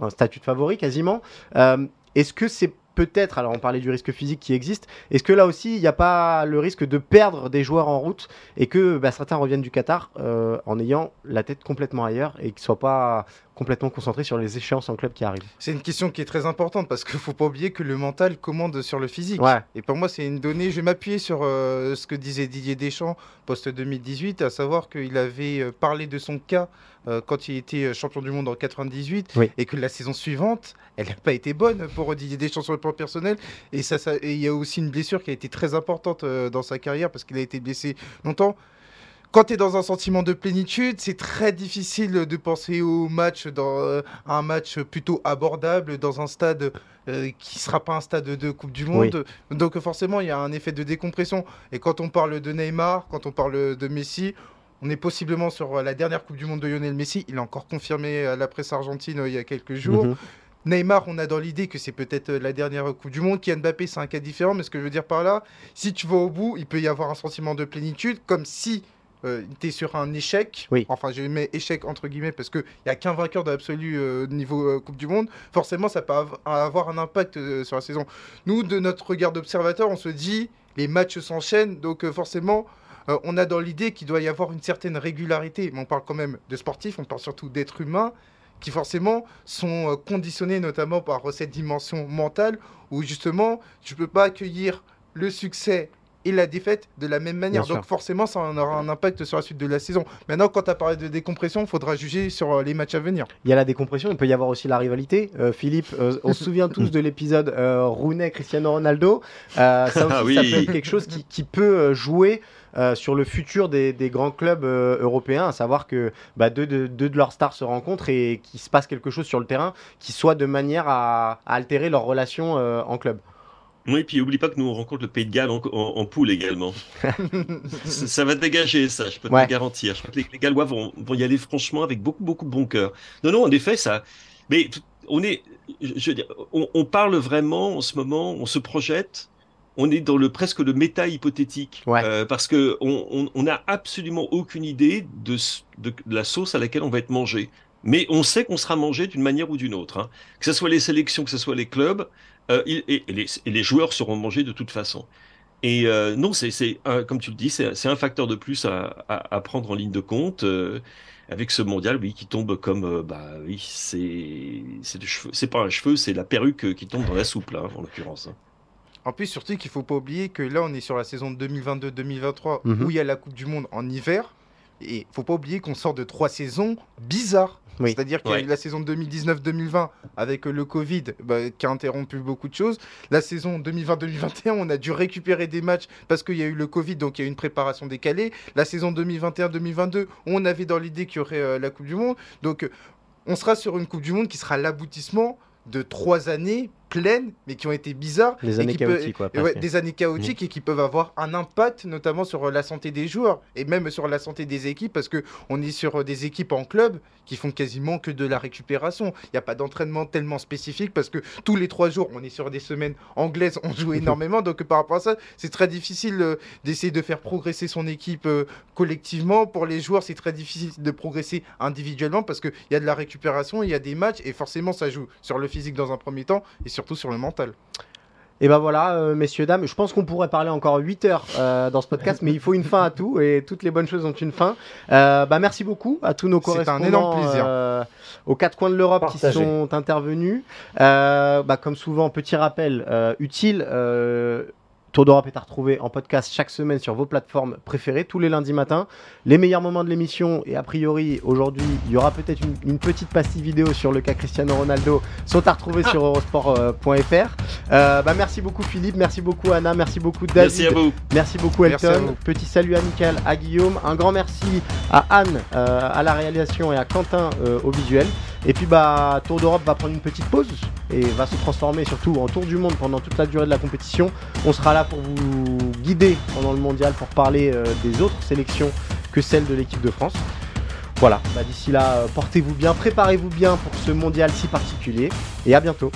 un statut de favori quasiment. Euh, Est-ce que c'est peut-être, alors on parlait du risque physique qui existe, est-ce que là aussi il n'y a pas le risque de perdre des joueurs en route et que bah, certains reviennent du Qatar euh, en ayant la tête complètement ailleurs et qu'ils ne soient pas complètement concentrés sur les échéances en club qui arrivent? C'est une question qui est très importante parce qu'il faut pas oublier que le mental commande sur le physique. Ouais. Et pour moi, c'est une donnée. Je vais m'appuyer sur euh, ce que disait Didier Deschamps post 2018, à savoir qu'il avait euh, parlé de son cas euh, quand il était euh, champion du monde en 98 Oui. et que la saison suivante, elle n'a pas été bonne pour Didier Deschamps sur le plan personnel. Et ça, ça- et il y a aussi une blessure qui a été très importante euh, dans sa carrière parce qu'il a été blessé longtemps. Quand tu es dans un sentiment de plénitude, c'est très difficile de penser au match dans euh, un match plutôt abordable dans un stade euh, qui sera pas un stade de Coupe du Monde. Donc forcément, il y a un effet de décompression. Et quand on parle de Neymar, quand on parle de Messi, on est possiblement sur la dernière Coupe du Monde de Lionel Messi. Il a encore confirmé à la presse argentine euh, il y a quelques jours. Mhm. Neymar, on a dans l'idée que c'est peut-être euh, la dernière Coupe du Monde. Kylian Mbappé, c'est un cas différent. Mais ce que je veux dire par là, si tu vas au bout, il peut y avoir un sentiment de plénitude, comme si euh, tu es sur un échec. Oui. Enfin, je mets échec entre guillemets parce qu'il n'y a qu'un vainqueur de l'absolu euh, niveau euh, Coupe du Monde. Forcément, ça peut av- avoir un impact euh, sur la saison. Nous, de notre regard d'observateur, on se dit les matchs s'enchaînent. Donc, euh, forcément. Euh, on a dans l'idée qu'il doit y avoir une certaine régularité, mais on parle quand même de sportifs, on parle surtout d'êtres humains qui forcément sont euh, conditionnés notamment par cette dimension mentale où justement tu peux pas accueillir le succès et la défaite de la même manière. Bien Donc sûr. forcément, ça en aura un impact sur la suite de la saison. Maintenant, quand tu as parlé de décompression, il faudra juger sur euh, les matchs à venir. Il y a la décompression, il peut y avoir aussi la rivalité. Euh, Philippe, euh, on se souvient tous de l'épisode euh, Rooney-Cristiano Ronaldo. Euh, ça aussi, Ah oui. ça peut être quelque chose qui, qui peut jouer euh, sur le futur des, des grands clubs euh, européens, à savoir que bah, deux, de, deux de leurs stars se rencontrent et qu'il se passe quelque chose sur le terrain qui soit de manière à, à altérer leur relation euh, en club. Oui, puis oublie pas que nous on rencontre le Pays de Galles en, en- en poule également. ça, ça va dégager ça, je peux te le garantir. Je crois que les, les Gallois vont, vont y aller franchement avec beaucoup beaucoup de bon cœur. Non, non, en effet, ça. Mais on est, je veux dire, on, on parle vraiment en ce moment, on se projette. On est dans le presque le méta hypothétique Ouais. Euh, parce que on, on, on a absolument aucune idée de, s- de, de la sauce à laquelle on va être mangé. Mais on sait qu'on sera mangé d'une manière ou d'une autre. hein. Que ce soit les sélections, que ce soit les clubs, euh, il- et, et les, et les joueurs seront mangés de toute façon. Et euh, non, c'est, comme tu le dis, c'est, un facteur de plus à, à, à prendre en ligne de compte euh, avec ce mondial, oui, qui tombe comme, euh, bah oui, c'est, c'est, pas un cheveu, c'est la perruque qui tombe dans la soupe là, en l'occurrence. hein. En plus, surtout qu'il faut pas oublier que là, on est sur la saison 2022-2023 Mhm. où il y a la Coupe du Monde en hiver. Et faut pas oublier qu'on sort de trois saisons bizarres. Oui. C'est-à-dire qu'il y a Ouais. eu la saison 2019-2020 avec le Covid bah, qui a interrompu beaucoup de choses. La saison 2020-2021, on a dû récupérer des matchs parce qu'il y a eu le Covid, donc il y a eu une préparation décalée. La saison 2021-2022, on avait dans l'idée qu'il y aurait euh, la Coupe du Monde. Donc on sera sur une Coupe du Monde qui sera l'aboutissement de trois années pleines, mais qui ont été bizarres. Des et années qui peut- chaotiques, quoi, ouais, des années chaotiques et qui peuvent avoir un impact notamment sur euh, la santé des joueurs et même sur la santé des équipes parce que on est sur euh, des équipes en club qui font quasiment que de la récupération. Il n'y a pas d'entraînement tellement spécifique parce que tous les trois jours on est sur des semaines anglaises, on joue énormément donc par rapport à ça c'est très difficile euh, d'essayer de faire progresser son équipe euh, collectivement. Pour les joueurs c'est très difficile de progresser individuellement parce qu'il y a de la récupération, il y a des matchs et forcément ça joue sur le physique dans un premier temps et surtout sur le mental. Et ben voilà, euh, messieurs, dames, je pense qu'on pourrait parler encore 8 heures euh, dans ce podcast, mais il faut une fin à tout et toutes les bonnes choses ont une fin. Euh, bah, merci beaucoup à tous nos C'est un correspondants énorme plaisir. euh, aux quatre coins de l'Europe qui sont intervenus. Euh, bah, comme souvent, petit rappel euh, utile. Euh, Tour d'Europe est à retrouver en podcast chaque semaine sur vos plateformes préférées, tous les lundis matins. Les meilleurs moments de l'émission, et a priori, aujourd'hui, il y aura peut-être une, une petite pastille vidéo sur le cas Cristiano Ronaldo, sont à retrouver sur eurosport.fr. Euh, bah, merci beaucoup Philippe, merci beaucoup Anna, merci beaucoup David. Merci à vous. Merci beaucoup Merci à Elton. vous. Petit salut amical à Guillaume. Un grand merci à Anne euh, à la réalisation et à Quentin euh, au visuel. Et puis bah Tour d'Europe va prendre une petite pause et va se transformer surtout en Tour du Monde pendant toute la durée de la compétition. On sera là pour vous guider pendant le mondial pour parler euh, des autres sélections que celle de l'équipe de France. Voilà, bah, d'ici là, euh, portez-vous bien, préparez-vous bien pour ce mondial si particulier et à bientôt.